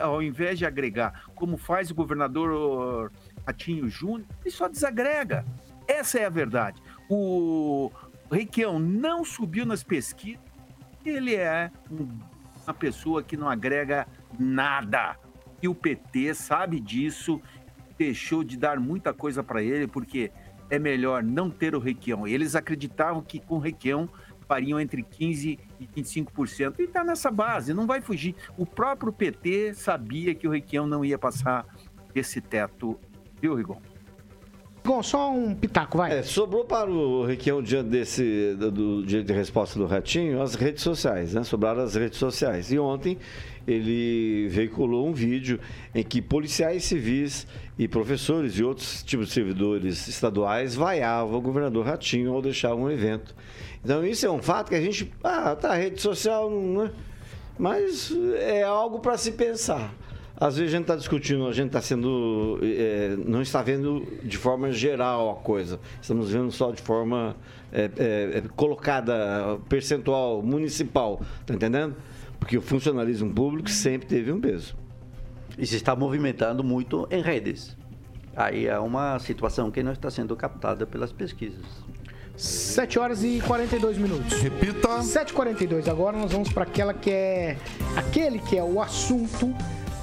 ao invés de agregar, como faz o governador Ratinho Júnior, ele só desagrega. Essa é a verdade. O Requião não subiu nas pesquisas, ele é uma pessoa que não agrega nada. E o PT sabe disso, deixou de dar muita coisa para ele, porque é melhor não ter o Requião. Eles acreditavam que com o Requião fariam entre 15% e 25%. E está nessa base, não vai fugir. O próprio PT sabia que o Requião não ia passar esse teto, viu, Rigon? Só um pitaco, vai. É, sobrou para o Requião, diante desse do, do direito de resposta do Ratinho, as redes sociais, né? Sobraram as redes sociais. E ontem ele veiculou um vídeo em que policiais civis e professores e outros tipos de servidores estaduais vaiavam o governador Ratinho ao deixar um evento. Então isso é um fato que a gente. Ah, tá, rede social, não é? Mas é algo para se pensar. Às vezes a gente está discutindo, a gente está sendo. É, não está vendo de forma geral a coisa. Estamos vendo só de forma é, é, colocada, percentual municipal. Está entendendo? Porque o funcionalismo público sempre teve um peso. E se está movimentando muito em redes. Aí é uma situação que não está sendo captada pelas pesquisas. 7 horas e 42 minutos. Repita. 7h42. Agora nós vamos para aquela que é. aquele que é o assunto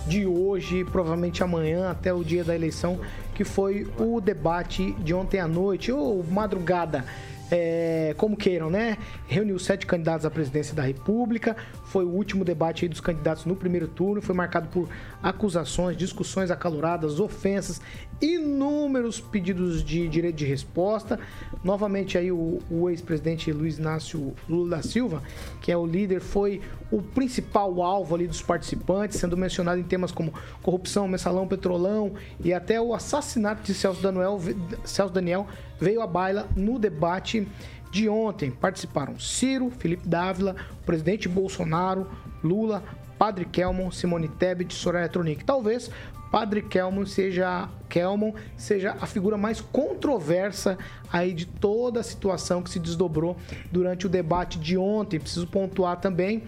de hoje, provavelmente amanhã, até o dia da eleição, que foi o debate de ontem à noite, ou madrugada. É, como queiram, né? Reuniu sete candidatos à presidência da República. Foi o último debate dos candidatos no primeiro turno. Foi marcado por acusações, discussões acaloradas, ofensas, inúmeros pedidos de direito de resposta. Novamente aí o, o ex-presidente Luiz Inácio Lula da Silva, que é o líder, foi o principal alvo ali dos participantes, sendo mencionado em temas como corrupção, mensalão, petrolão e até o assassinato de Celso Daniel, Celso Daniel veio à baila no debate de ontem. Participaram Ciro, Felipe Dávila, o presidente Bolsonaro, Lula, Padre Kelmon, Simone Tebet, Soraya Tronic. Talvez Padre Kelmon seja, Kelmon seja a figura mais controversa aí de toda a situação que se desdobrou durante o debate de ontem. Preciso pontuar também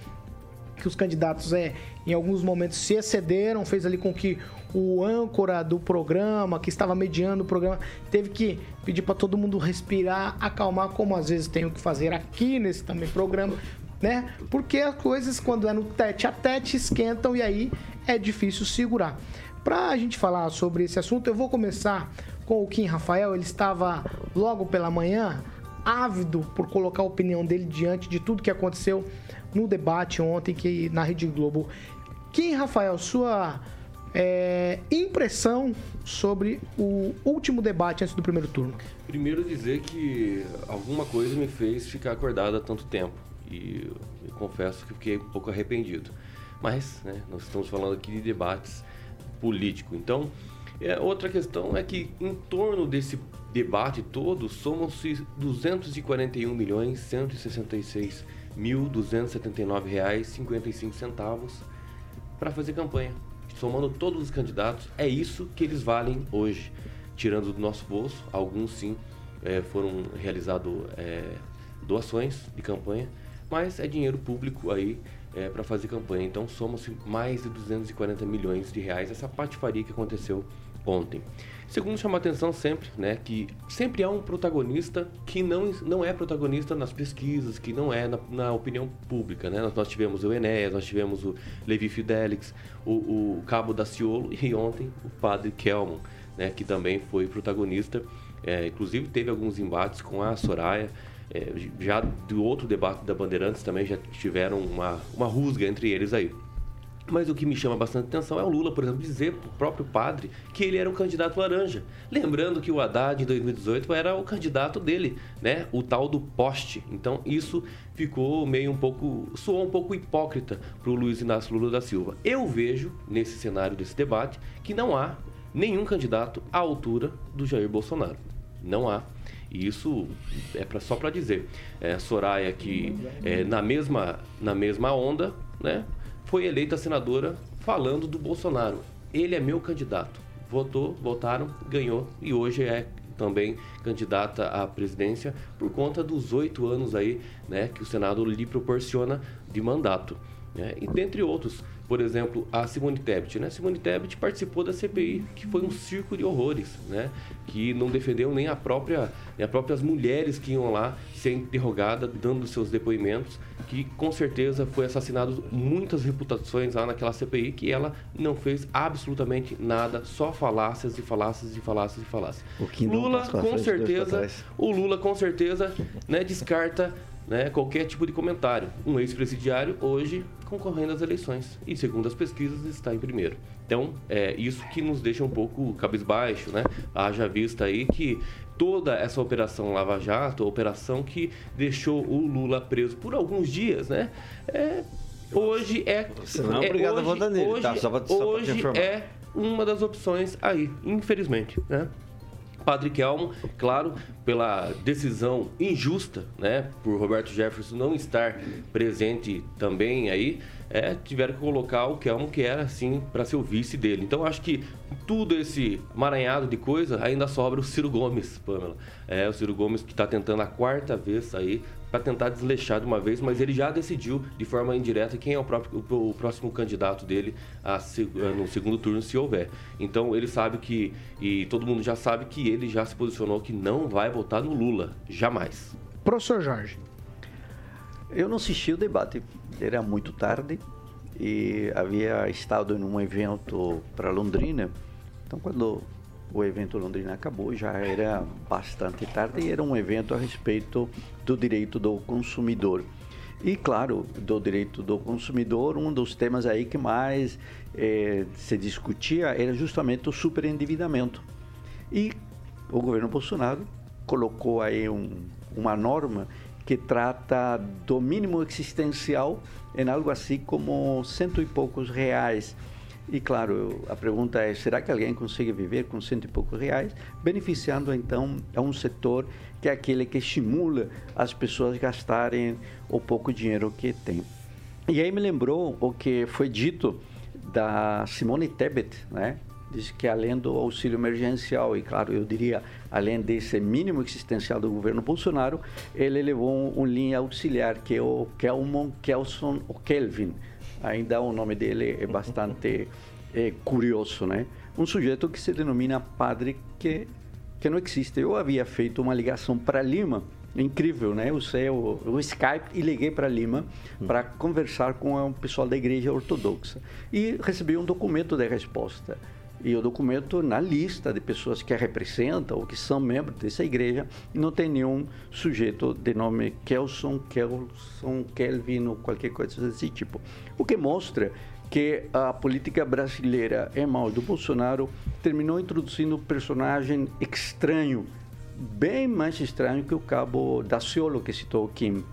que os candidatos é, em alguns momentos se excederam, fez ali com que o âncora do programa, que estava mediando o programa, teve que pedir para todo mundo respirar, acalmar, como às vezes tenho que fazer aqui nesse também programa, né? Porque as coisas, quando é no tete a tete, esquentam e aí é difícil segurar. Para a gente falar sobre esse assunto, eu vou começar com o Kim Rafael. Ele estava logo pela manhã ávido por colocar a opinião dele diante de tudo que aconteceu no debate ontem que na Rede Globo. Kim Rafael, sua é, impressão sobre o último debate antes do primeiro turno? Primeiro dizer que alguma coisa me fez ficar acordado há tanto tempo e confesso que fiquei um pouco arrependido. Mas, né, nós estamos falando aqui de debates político. Então, é, outra questão é que em torno desse debate todo somam-se 241 milhões 166 mil 279 reais 55 centavos para fazer campanha. Somando todos os candidatos, é isso que eles valem hoje. Tirando do nosso bolso, alguns sim é, foram realizadas é, doações de campanha, mas é dinheiro público aí é, para fazer campanha. Então somam-se mais de 240 milhões de reais essa patifaria que aconteceu ontem. Segundo chama atenção sempre, né, que sempre há um protagonista que não, não é protagonista nas pesquisas, que não é na, na opinião pública, né? Nós, nós, tivemos o Enéas, nós tivemos o Levi Fidelix, o, o Cabo da Ciolo e ontem o Padre Kelman, né, que também foi protagonista. É, inclusive teve alguns embates com a Soraya, é, já do outro debate da Bandeirantes também já tiveram uma, uma rusga entre eles aí. Mas o que me chama bastante atenção é o Lula, por exemplo, dizer para o próprio padre que ele era um candidato laranja. Lembrando que o Haddad, em 2018, era o candidato dele, né? O tal do poste. Então, isso ficou meio um pouco. soou um pouco hipócrita para o Luiz Inácio Lula da Silva. Eu vejo, nesse cenário desse debate, que não há nenhum candidato à altura do Jair Bolsonaro. Não há. E isso é pra, só para dizer. É, Soraya, que é, na, mesma, na mesma onda, né, foi eleita senadora falando do Bolsonaro. Ele é meu candidato. Votou, votaram, ganhou e hoje é também candidata à presidência por conta dos oito anos aí, né, que o Senado lhe proporciona de mandato. Né? E dentre outros, por exemplo, a Simone Tebet, né? Simone Tebet participou da CPI, que foi um circo de horrores, né? Que não defendeu nem a própria, nem as próprias mulheres que iam lá ser interrogadas, dando seus depoimentos, que com certeza foi assassinado muitas reputações lá naquela CPI, que ela não fez absolutamente nada, só falácias e falácias e falácias e falácias. Lula, com certeza, o Lula com certeza, né, descarta né, qualquer tipo de comentário. Um ex-presidiário hoje concorrendo às eleições e, segundo as pesquisas, está em primeiro. Então, é isso que nos deixa um pouco cabisbaixo, né? Haja vista aí que toda essa operação Lava Jato, a operação que deixou o Lula preso por alguns dias, né? É, hoje é. Você não é obrigado hoje, a votar nele, hoje, tá? Só pra, só hoje pra te informar. é uma das opções aí, infelizmente, né? Padre Kelmo, claro, pela decisão injusta, né, por Roberto Jefferson não estar presente também aí, é, tiveram que colocar o Kelmo que era assim para ser o vice dele. Então acho que tudo esse maranhado de coisa ainda sobra o Ciro Gomes, Pamela. É o Ciro Gomes que está tentando a quarta vez aí para tentar desleixar de uma vez, mas ele já decidiu de forma indireta quem é o, próprio, o, o próximo candidato dele a, se- no segundo turno, se houver. Então ele sabe que, e todo mundo já sabe que ele já se posicionou que não vai votar no Lula, jamais. Professor Jorge. Eu não assisti o debate, era muito tarde e havia estado em um evento para Londrina. Então, quando o evento Londrina acabou, já era bastante tarde e era um evento a respeito do direito do consumidor. E, claro, do direito do consumidor, um dos temas aí que mais eh, se discutia era justamente o superendividamento. E o governo Bolsonaro colocou aí um- uma norma que trata do mínimo existencial em algo assim como cento e poucos reais. E claro, a pergunta é: será que alguém consegue viver com cento e poucos reais, beneficiando então a um setor que é aquele que estimula as pessoas gastarem o pouco dinheiro que têm? E aí me lembrou o que foi dito da Simone Tebet, né? Diz que além do auxílio emergencial, e claro, eu diria, além desse mínimo existencial do governo Bolsonaro, ele levou um, um linha auxiliar, que é o Kelmon Kelson o Kelvin. Ainda o nome dele é bastante eh, curioso, né? Um sujeito que se denomina padre que, que não existe. Eu havia feito uma ligação para Lima, incrível, né? Usei o, o Skype e liguei para Lima para conversar com o pessoal da igreja ortodoxa. E recebi um documento de resposta. E o documento, na lista de pessoas que a representam ou que são membros dessa igreja, não tem nenhum sujeito de nome Kelson, Kelson, Kelvin ou qualquer coisa desse tipo. O que mostra que a política brasileira em mãos do Bolsonaro terminou introduzindo um personagem estranho, bem mais estranho que o cabo Daciolo que citou Kim.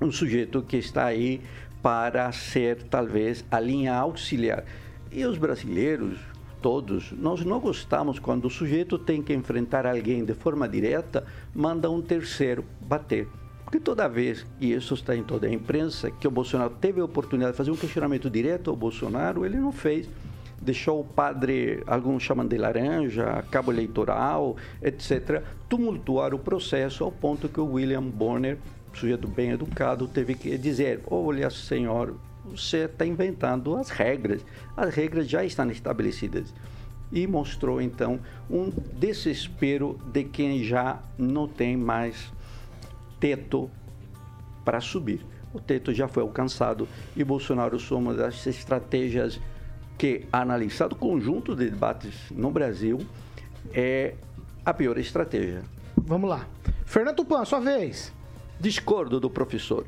Um sujeito que está aí para ser, talvez, a linha auxiliar. E os brasileiros, todos, nós não gostamos quando o sujeito tem que enfrentar alguém de forma direta, manda um terceiro bater. Porque toda vez, e isso está em toda a imprensa, que o Bolsonaro teve a oportunidade de fazer um questionamento direto ao Bolsonaro, ele não fez. Deixou o padre, alguns chamam de laranja, cabo eleitoral, etc., tumultuar o processo ao ponto que o William Bonner, sujeito bem educado, teve que dizer: Olha, senhor, você está inventando as regras. As regras já estão estabelecidas. E mostrou então um desespero de quem já não tem mais teto para subir. O teto já foi alcançado e Bolsonaro usou uma das estratégias que, analisado o conjunto de debates no Brasil, é a pior estratégia. Vamos lá. Fernando Tupan, sua vez. Discordo do professor.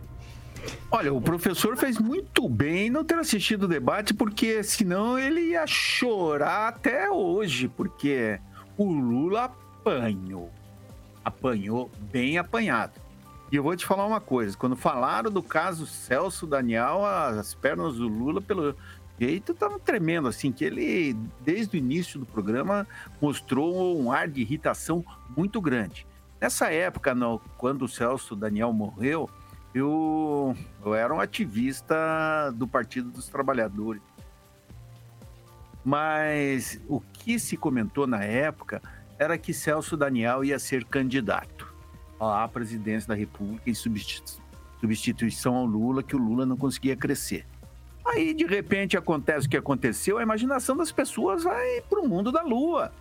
Olha, o professor fez muito bem não ter assistido o debate, porque senão ele ia chorar até hoje, porque o Lula apanhou. Apanhou bem apanhado. E eu vou te falar uma coisa: quando falaram do caso Celso Daniel, as pernas do Lula, pelo jeito, estavam tremendo, assim, que ele, desde o início do programa, mostrou um ar de irritação muito grande. Nessa época, no, quando o Celso Daniel morreu, eu, eu era um ativista do Partido dos Trabalhadores. Mas o que se comentou na época era que Celso Daniel ia ser candidato à presidência da República em substituição ao Lula, que o Lula não conseguia crescer. Aí, de repente, acontece o que aconteceu, a imaginação das pessoas vai para o mundo da lua.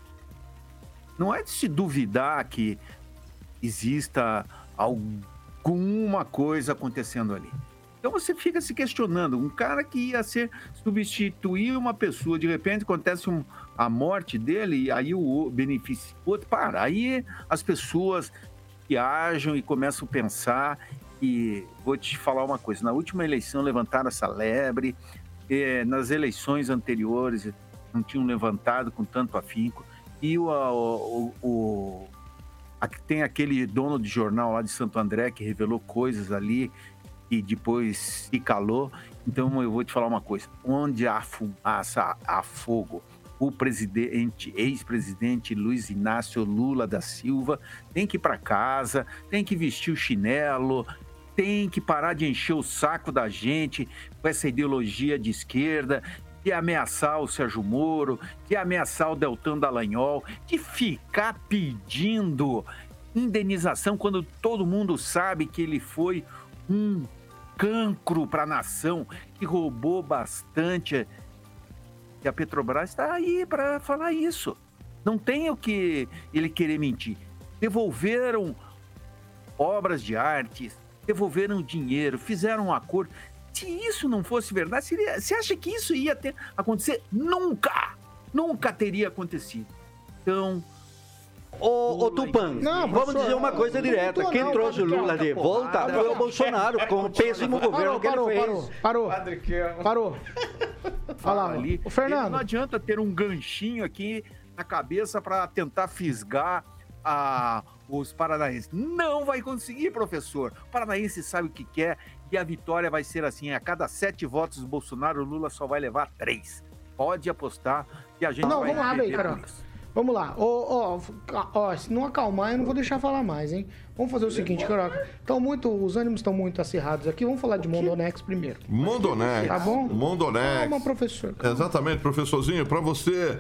Não é de se duvidar que exista alguma coisa acontecendo ali. Então você fica se questionando, um cara que ia ser substituir uma pessoa, de repente acontece um, a morte dele e aí o benefício outro. Para, aí as pessoas viajam e começam a pensar e vou te falar uma coisa, na última eleição levantaram essa lebre, eh, nas eleições anteriores não tinham levantado com tanto afinco. E o, o, o tem aquele dono de jornal lá de Santo André que revelou coisas ali e depois se calou. Então eu vou te falar uma coisa: onde há fumaça, há fogo. O presidente, ex-presidente Luiz Inácio Lula da Silva tem que ir para casa, tem que vestir o chinelo, tem que parar de encher o saco da gente com essa ideologia de esquerda, de ameaçar o Sérgio Moro, de ameaçar o Deltan Dallagnol, de ficar pedindo indenização quando todo mundo sabe que ele foi um cancro para a nação, que roubou bastante. E a Petrobras está aí para falar isso. Não tem o que ele querer mentir. Devolveram obras de arte, devolveram dinheiro, fizeram um acordo. Se isso não fosse verdade, seria, você acha que isso ia ter, acontecer? Nunca! Nunca teria acontecido. Então, Ô, ô Tupan, não, vamos dizer uma coisa direta. Quem não, trouxe o Lula de volta foi o Bolsonaro, com o péssimo governo parou, que ele parou, fez. Parou, parou, parou. Fala ali. O Fernando. Não adianta ter um ganchinho aqui na cabeça para tentar fisgar a, os paranaenses. Não vai conseguir, professor. O paranaense sabe o que quer e a vitória vai ser assim: a cada sete votos do Bolsonaro, o Lula só vai levar três. Pode apostar que a gente não, vai vamos lá, aí, cara. Vamos lá. Ó, ó, se não acalmar, eu não vou deixar falar mais, hein? Vamos fazer o seguinte, Caroca. Estão muito, os ânimos estão muito acirrados aqui. Vamos falar de Mondonex primeiro. Mondonex. Tá bom? Mondonex. Calma, professor. Calma. Exatamente, professorzinho. Para você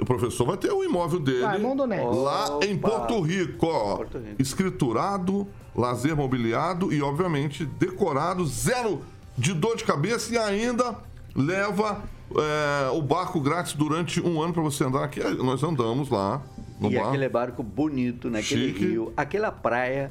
o professor vai ter o imóvel dele vai, lá em Porto Rico, ó. Porto Rico. Escriturado, lazer mobiliado e, obviamente, decorado, zero de dor de cabeça e ainda leva é, o barco grátis durante um ano para você andar aqui. Nós andamos lá no e bar. aquele barco bonito naquele Chique. rio, aquela praia,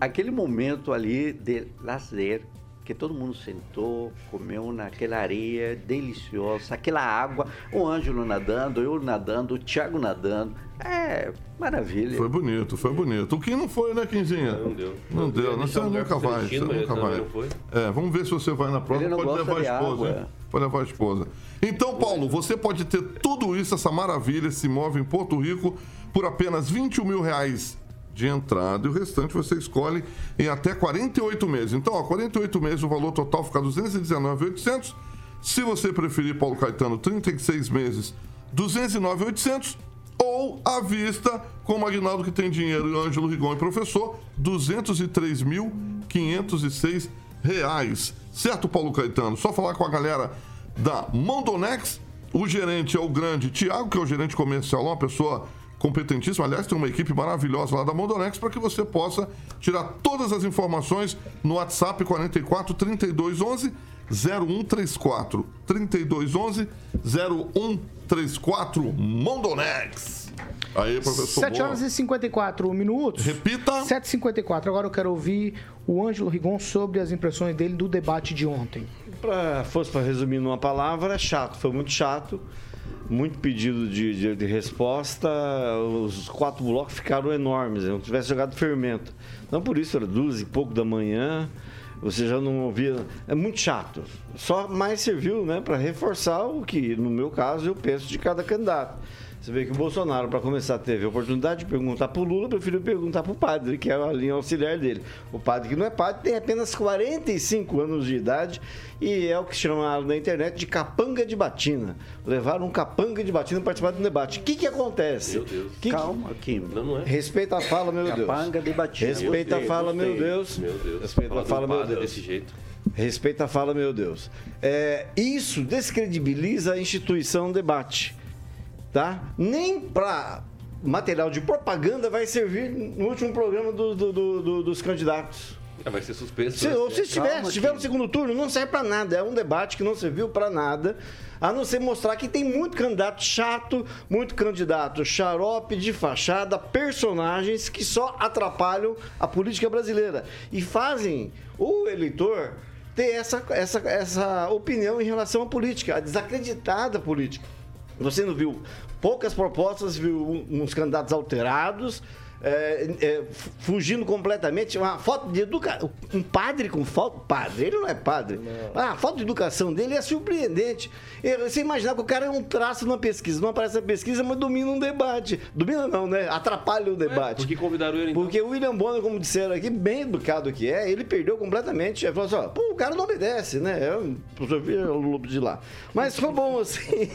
aquele momento ali de lazer que todo mundo sentou, comeu naquela areia deliciosa, aquela água, o Ângelo nadando, eu nadando, o Thiago nadando. É, maravilha. Foi bonito, foi bonito. O que não foi, né, Quinzinha? Não deu. Não, deu. Não, você nunca vai. Você nunca vai. É, vamos ver se você vai na próxima. Pode levar a esposa. Água. Pode levar a esposa. Então, Paulo, você pode ter tudo isso, essa maravilha, esse imóvel em Porto Rico, por apenas 21 mil reais de entrada e o restante você escolhe em até 48 meses. Então, ó, 48 meses, o valor total fica 219.800. Se você preferir, Paulo Caetano, 36 meses, 209.800 ou à vista, com o Magnaldo que tem dinheiro, Ângelo Rigon e professor, 203.506 reais. Certo, Paulo Caetano? Só falar com a galera da Mondonex. O gerente é o grande Tiago, que é o gerente comercial, uma pessoa competentíssimo. Aliás, tem uma equipe maravilhosa lá da Mondonex para que você possa tirar todas as informações no WhatsApp 44 3211 0134 3211 0134 Mondonex. Aí, professor. 7 horas e 54 minutos. Repita. 7h54. Agora eu quero ouvir o Ângelo Rigon sobre as impressões dele do debate de ontem. Pra, fosse para resumir numa palavra, é chato. Foi muito chato muito pedido de, de, de, resposta, os quatro blocos ficaram enormes, não tivesse jogado fermento. Então, por isso, era duas e pouco da manhã, você já não ouvia. É muito chato. Só mais serviu né, para reforçar o que, no meu caso, eu penso de cada candidato. Você vê que o Bolsonaro, para começar, teve a oportunidade de perguntar para o Lula, preferiu perguntar para o padre, que é a linha auxiliar dele. O padre, que não é padre, tem apenas 45 anos de idade e é o que chamaram na internet de capanga de batina. Levaram um capanga de batina para participar do debate. O que, que acontece? Meu Deus. Que, Calma, Kim. Não, não é. Respeita a fala, meu Deus. Capanga de batina. Respeita a Gostei, fala, meu. Deus. Meu Deus. Respeita Falar a fala, meu Deus. desse jeito. Respeita a fala, meu Deus. É, isso descredibiliza a instituição debate. Tá? Nem para material de propaganda vai servir no último programa do- do- do- do- dos candidatos. É, vai ser suspenso. Se, né? ou se se tiver no segundo turno, não serve para nada. É um debate que não serviu para nada, a não ser mostrar que tem muito candidato chato, muito candidato xarope de fachada, personagens que só atrapalham a política brasileira e fazem o eleitor ter essa, essa, essa opinião em relação à política, a desacreditada política. Você não viu poucas propostas, viu uns candidatos alterados, é, é, fu- fugindo completamente. Uma foto de educação. Um padre com foto. Padre, ele não é padre. Ah, a foto de educação dele é surpreendente. É, Você imaginar que o cara é um traço numa pesquisa, não aparece na pesquisa, mas domina um debate. Domina não, né? Atrapalha o debate. Por que convidaram ele então? Porque o William Bonner, como disseram aqui, bem educado que é, ele perdeu completamente. Ele falou assim: ó, pô, o cara não obedece, né? É o professor Lobo de lá. Mas foi bom assim.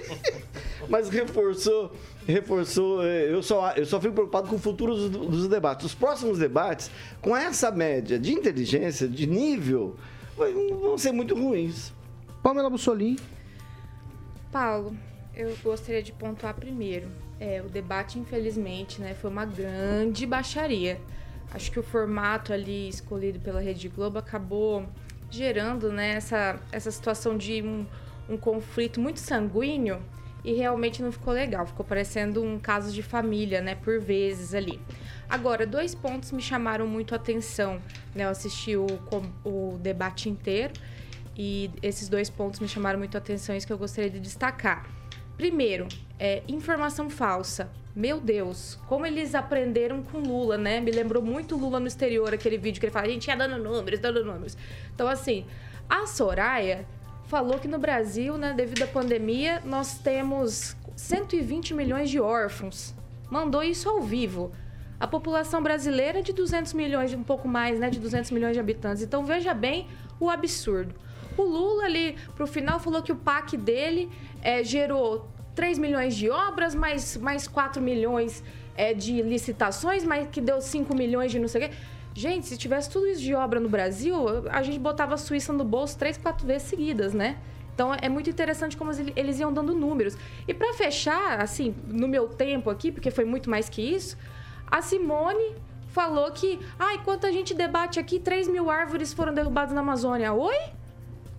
Mas reforçou, reforçou. eh, Eu só, eu só fico preocupado com o futuro dos, dos debates. Os próximos debates, com essa média de inteligência, de nível, vão ser muito ruins. Pamela Bussolini. Paulo, eu gostaria de pontuar primeiro. É, o debate, infelizmente, né, foi uma grande baixaria. Acho que o formato ali escolhido pela Rede Globo acabou gerando né, essa, essa situação de um, um conflito muito sanguíneo e realmente não ficou legal. Ficou parecendo um caso de família, né, por vezes ali. Agora, dois pontos me chamaram muito a atenção. Né? Eu assisti o, o debate inteiro e esses dois pontos me chamaram muito a atenção, isso que eu gostaria de destacar. Primeiro, é, informação falsa. Meu Deus, como eles aprenderam com Lula, né? Me lembrou muito Lula no exterior, aquele vídeo que ele fala, a gente ia dando números, dando números. Então, assim, a Soraya falou que no Brasil, né, devido à pandemia, nós temos 120 milhões de órfãos. Mandou isso ao vivo. A população brasileira é de 200 milhões, um pouco mais, né, de 200 milhões de habitantes. Então veja bem o absurdo. O Lula ali, pro final, falou que o PAC dele eh, gerou 3 milhões de obras, mais, mais 4 milhões eh, de licitações, mas que deu 5 milhões de não sei o quê. Gente, se tivesse tudo isso de obra no Brasil, a gente botava a Suíça no bolso três, quatro vezes seguidas, né? Então é muito interessante como eles- iam dando números. E para fechar, assim, no meu tempo aqui, porque foi muito mais que isso, a Simone falou que, ai, enquanto a gente debate aqui, 3 mil árvores foram derrubadas na Amazônia. Oi?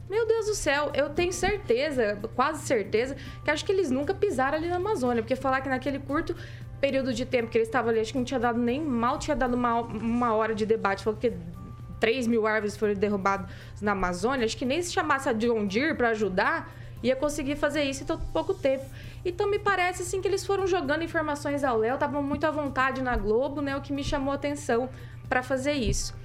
Meu Deus do céu, eu tenho certeza, quase certeza, que acho que eles nunca pisaram ali na Amazônia, porque falar que naquele curto período de tempo que eles estavam ali, acho que não tinha dado nem mal, tinha dado uma, uma hora de debate, falou que 3 mil árvores foram derrubadas na Amazônia, acho que nem se chamasse a John Deere para ajudar, ia conseguir fazer isso em tão pouco tempo. Então me parece assim que eles foram jogando informações ao Léo, estavam muito à vontade na Globo, né? O que me chamou a atenção para fazer isso.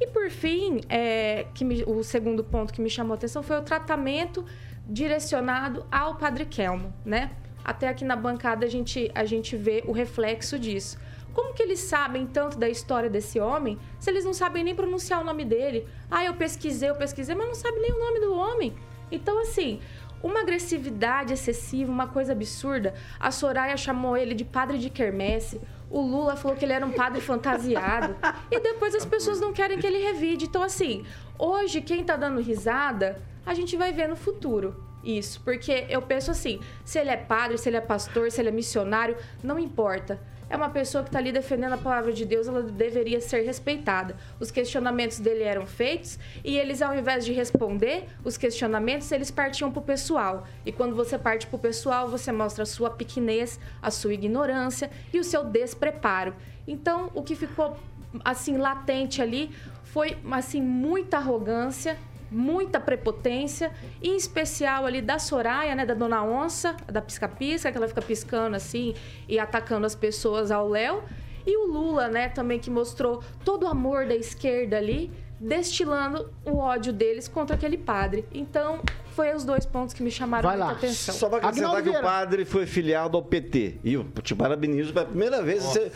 E por fim, é, que me- o segundo ponto que me chamou a atenção foi o tratamento direcionado ao Padre Kelmo, né? Até aqui na bancada a gente, a gente vê o reflexo disso. Como que eles sabem tanto da história desse homem se eles não sabem nem pronunciar o nome dele? Ah, eu pesquisei, eu pesquisei, mas não sabe nem o nome do homem. Então, assim, uma agressividade excessiva, uma coisa absurda. A Soraya chamou ele de padre de quermesse. O Lula falou que ele era um padre fantasiado. E depois as pessoas não querem que ele revide. Então, assim, hoje quem tá dando risada, a gente vai ver no futuro. Isso, porque eu penso assim, se ele é padre, se ele é pastor, se ele é missionário, não importa. É uma pessoa que está ali defendendo a palavra de Deus, ela deveria ser respeitada. Os questionamentos dele eram feitos e eles, ao invés de responder os questionamentos, eles partiam para o pessoal. E quando você parte para o pessoal, você mostra a sua pequenez, a sua ignorância e o seu despreparo. Então, o que ficou assim latente ali foi assim muita arrogância, muita prepotência, em especial ali da Soraya, né, da Dona Onça, da pisca-pisca, que ela fica piscando assim e atacando as pessoas ao Léo, e o Lula, né, também que mostrou todo o amor da esquerda ali, destilando o ódio deles contra aquele padre. Então, foi os dois pontos que me chamaram Vai muita lá. atenção. Só para acrescentar que o padre foi filiado ao PT. E eu te parabenizo pela primeira vez você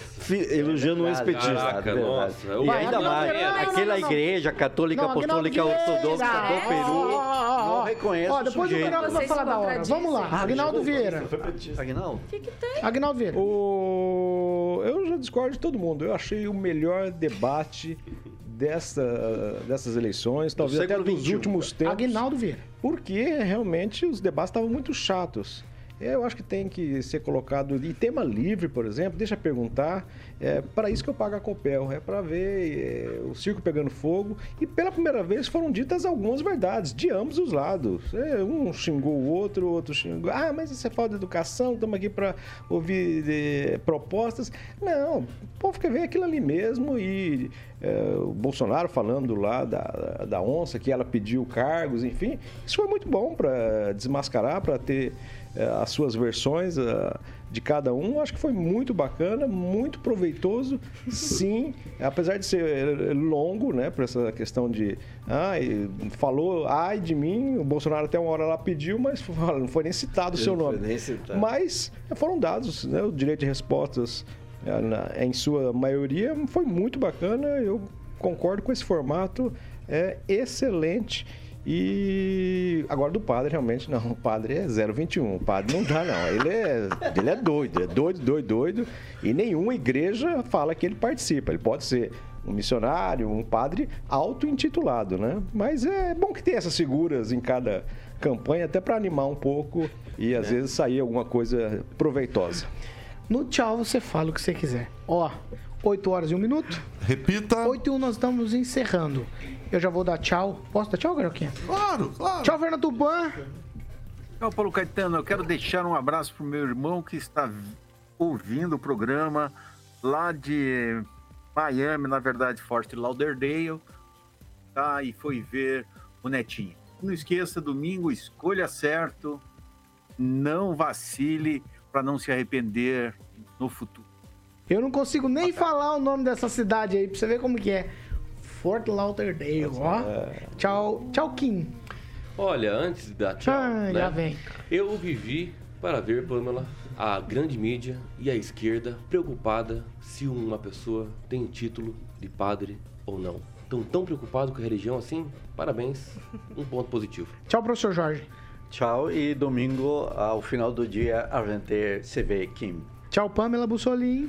elogiando um ex-petista. Caraca, Verdade. nossa. E Vai, ainda mais, aquela igreja católica Não, apostólica ortodoxa do Peru ó. não reconhece o depois o. Carioca vai falar da hora. Vamos lá, Aguinaldo Vieira. Aguinaldo? O que, que tem? Aguinaldo Vieira. O... Eu já discordo de todo mundo. Eu achei o melhor debate dessa, dessas eleições, talvez até dos 21, últimos tempos. Aguinaldo Vieira. Porque realmente os debates estavam muito chatos. Eu acho que tem que ser colocado. E tema livre, por exemplo, deixa perguntar. É para isso que eu pago a Copel. É para ver é, o circo pegando fogo. E pela primeira vez foram ditas algumas verdades, de ambos os lados. É, um xingou o outro, o outro xingou. Ah, mas isso é falta de educação, estamos aqui para ouvir é, propostas. Não, o povo quer ver aquilo ali mesmo. E é, o Bolsonaro falando lá da, da onça, que ela pediu cargos, enfim. Isso foi muito bom para desmascarar, para ter é, as suas versões é, de cada um. Acho que foi muito bacana, muito proveitoso, sim. Apesar de ser longo, né, por essa questão de. Ai, falou ai de mim, o Bolsonaro até uma hora lá pediu, mas não foi nem citado o seu nome. nem citado. Mas foram dados, né, o direito de respostas é, em sua maioria foi muito bacana. Eu concordo com esse formato, é excelente. E agora do padre, realmente, não. O padre é 021. O padre não dá, não. Ele é, ele é doido, é doido, doido, doido. E nenhuma igreja fala que ele participa. Ele pode ser um missionário, um padre auto-intitulado, né? Mas é bom que tenha essas figuras em cada campanha, até para animar um pouco e às vezes sair alguma coisa proveitosa. No tchau você fala o que você quiser. Ó, 8 horas e 1 minuto. Repita. 8 e 1 nós estamos encerrando. Eu já vou dar tchau. Posso dar tchau, Garoquinha? Claro, claro. Tchau, Fernando Tupan. Então, Paulo Caetano, eu quero deixar um abraço pro meu irmão que está ouvindo o programa lá de Miami, na verdade, Fort Lauderdale, tá? E foi ver o Netinho. Não esqueça, domingo, escolha certo, não vacile para não se arrepender no futuro. Eu não consigo nem falar o nome dessa cidade aí, pra você ver como que é. Fort Lauderdale, ó. Tchau, tchau, Kim. Olha, antes da tchau, Ah, né, já vem. eu vivi para ver, Pamela, a grande mídia e a esquerda preocupada se uma pessoa tem título de padre ou não. Estão tão preocupados com a religião assim? Parabéns, um ponto positivo. Tchau, professor Jorge. Tchau e domingo, ao final do dia, a gente se vê, Kim. Tchau, Pamela Bussolini.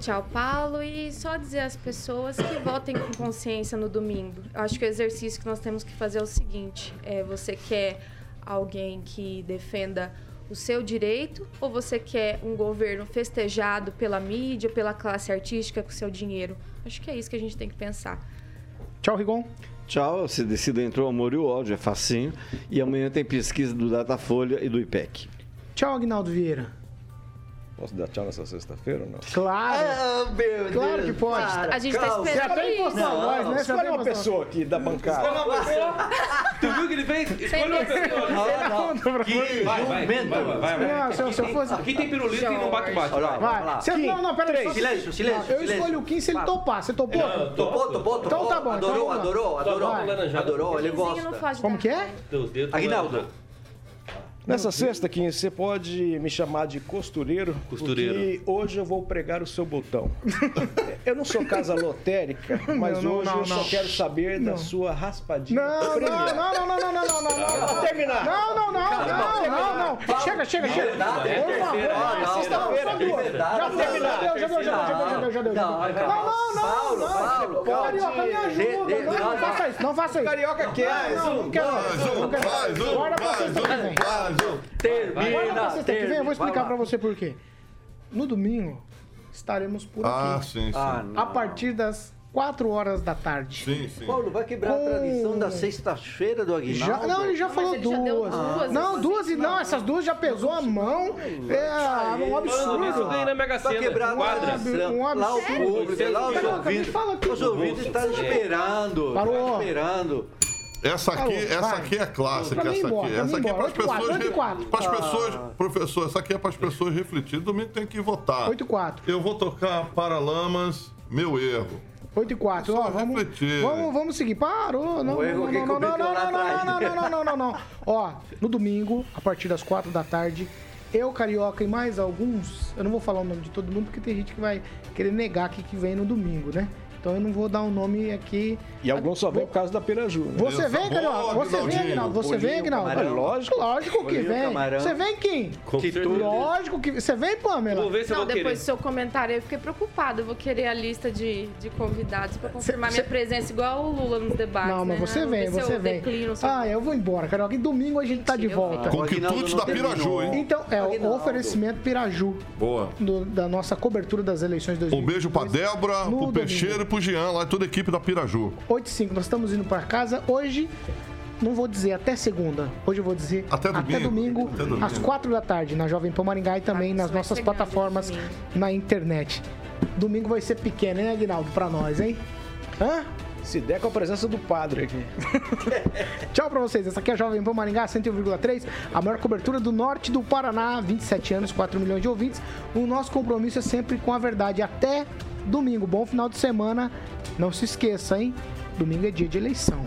Tchau, Paulo. E só dizer às pessoas que votem com consciência no domingo. Eu acho que o exercício que nós temos que fazer é o seguinte: é, você quer alguém que defenda o seu direito ou você quer um governo festejado pela mídia, pela classe artística com seu dinheiro? Acho que é isso que a gente tem que pensar. Tchau, Rigon. Tchau, se decida entrou o amor e o ódio, é facinho. E amanhã tem pesquisa do Datafolha e do IPEC. Tchau, Agnaldo Vieira. Posso dar tchau nessa sexta-feira ou não? Claro. Ah, meu Claro que pode. A gente tá Você esperando até isso. impostou a voz, né? Você Escolhe até uma pessoa aqui da bancada. Tu viu o que ele fez? Escolha uma pessoa. Não, não. Que Vai, vai, vai, vai, vai, vai. Não, se eu, se eu fosse... Aqui tem pirulito e não bate-bate. Olha lá, vai. vai. Se- não, não, peraí. só- Silêncio, silêncio, Eu escolho o Kim se ele topar. Você topou? Topou, topou, topou. Então tá bom, então Adorou, lá. adorou, adorou. Laranjada. Adorou, ele gosta. Como que é? Aguinaldo. Nessa sexta, Kim, você pode me chamar de costureiro, Costureiro. porque hoje eu vou pregar o seu botão. eu não sou casa lotérica, mas Não, não, hoje não, eu só quero saber da sua raspadinha Não, não, premiada. não, não, não, não, não, não, não, não. Vou terminar. Não, não, não, não, não, não. Chega, chega, chega. Por favor. sexta-feira, duas. verdade. Já deu, já deu, já deu, já deu, já deu, já deu. Não, Não, não, não, Paulo, não. Paulo, Carioca, me ajuda. Não, faça isso, não faça isso. Carioca quer. Não, não quero. Mais um, Não mais um, Guarda pra mais um, um. Guarda Termina, pra sexta que vem, eu vou explicar pra você por quê. No domingo, estaremos por Ah, aqui. sim, sim. Ah, A não. partir das 4 horas da tarde. Sim, sim. Paulo, vai quebrar Com- a tradição da sexta-feira do Aguinaldo? Já, não, ele já falou ele já deu duas. duas, não, essas duas e não, essas duas já pesou a mão. É um Mano, isso absurdo. ganha na Mega Vai Sena. quebrar a Quadra. tradição. Um Lá o absurdo. público, lá os Carioca, me ouvintes. fala. Os ouvintes estão esperando. Parou. Estão esperando. Essa aqui, Alô, essa vai. aqui é clássica, essa embora, aqui. Essa aqui é para as e pessoas. Para as pessoas, professor, essa aqui é para as pessoas refletirem. Domingo tem que votar. 8 e 4. Eu vou tocar Paralamas, meu erro. 8 e 4. Ó, vamos, refletir. vamos, vamos seguir. Parou. Não, não, não, não, não, não, não, não, não, não, não, não, não, não. Ó, no domingo, a partir das 4 da tarde, eu, Carioca e mais alguns, eu não vou falar o nome de todo mundo, porque tem gente que vai querer negar que, que vem no domingo, né? Então eu não vou dar o um nome aqui. E alguns só vem por causa da Piraju. Né? Você vem, Carioca? Você vem. Aguinaldo? Você vem, Aguinaldo? Lógico. Lógico que vem. Você vem, Kim? Lógico que... Você vem, Pamela? Vou ver se eu Não, vou depois do seu comentário eu fiquei preocupada. Eu vou querer a lista de, de convidados pra confirmar Cê- minha cê- presença, igual o Lula nos debates. Não, mas né? você vem, você eu vem. declino, eu- Ah, eu vou embora, Carioca. E domingo a gente tá de eu volta. Aguinaldo não da Piraju, hein? Então, é o Aguinaldo. oferecimento Piraju Boa. da nossa cobertura das eleições Um 2022. beijo pra Débora, pro. Peixeiro e pro Jean, lá toda a equipe da Piraju. 8 e 5, nós estamos indo para casa. Hoje, não vou dizer até segunda, hoje eu vou dizer Até domingo. domingo, Até domingo. às 4 da tarde, na Jovem Pan Maringá e também Ah, nas nossas plataformas na internet. Domingo vai ser pequeno, hein, Aguinaldo, pra nós, hein? Hã? Se der com a presença do padre aqui. Tchau pra vocês. Essa aqui é a Jovem Pan Maringá 101,3, a maior cobertura do norte do Paraná, 27 anos, 4 milhões de ouvintes. O nosso compromisso é sempre com a verdade. Até domingo. Bom final de semana. Não se esqueça, hein? Domingo é dia de eleição.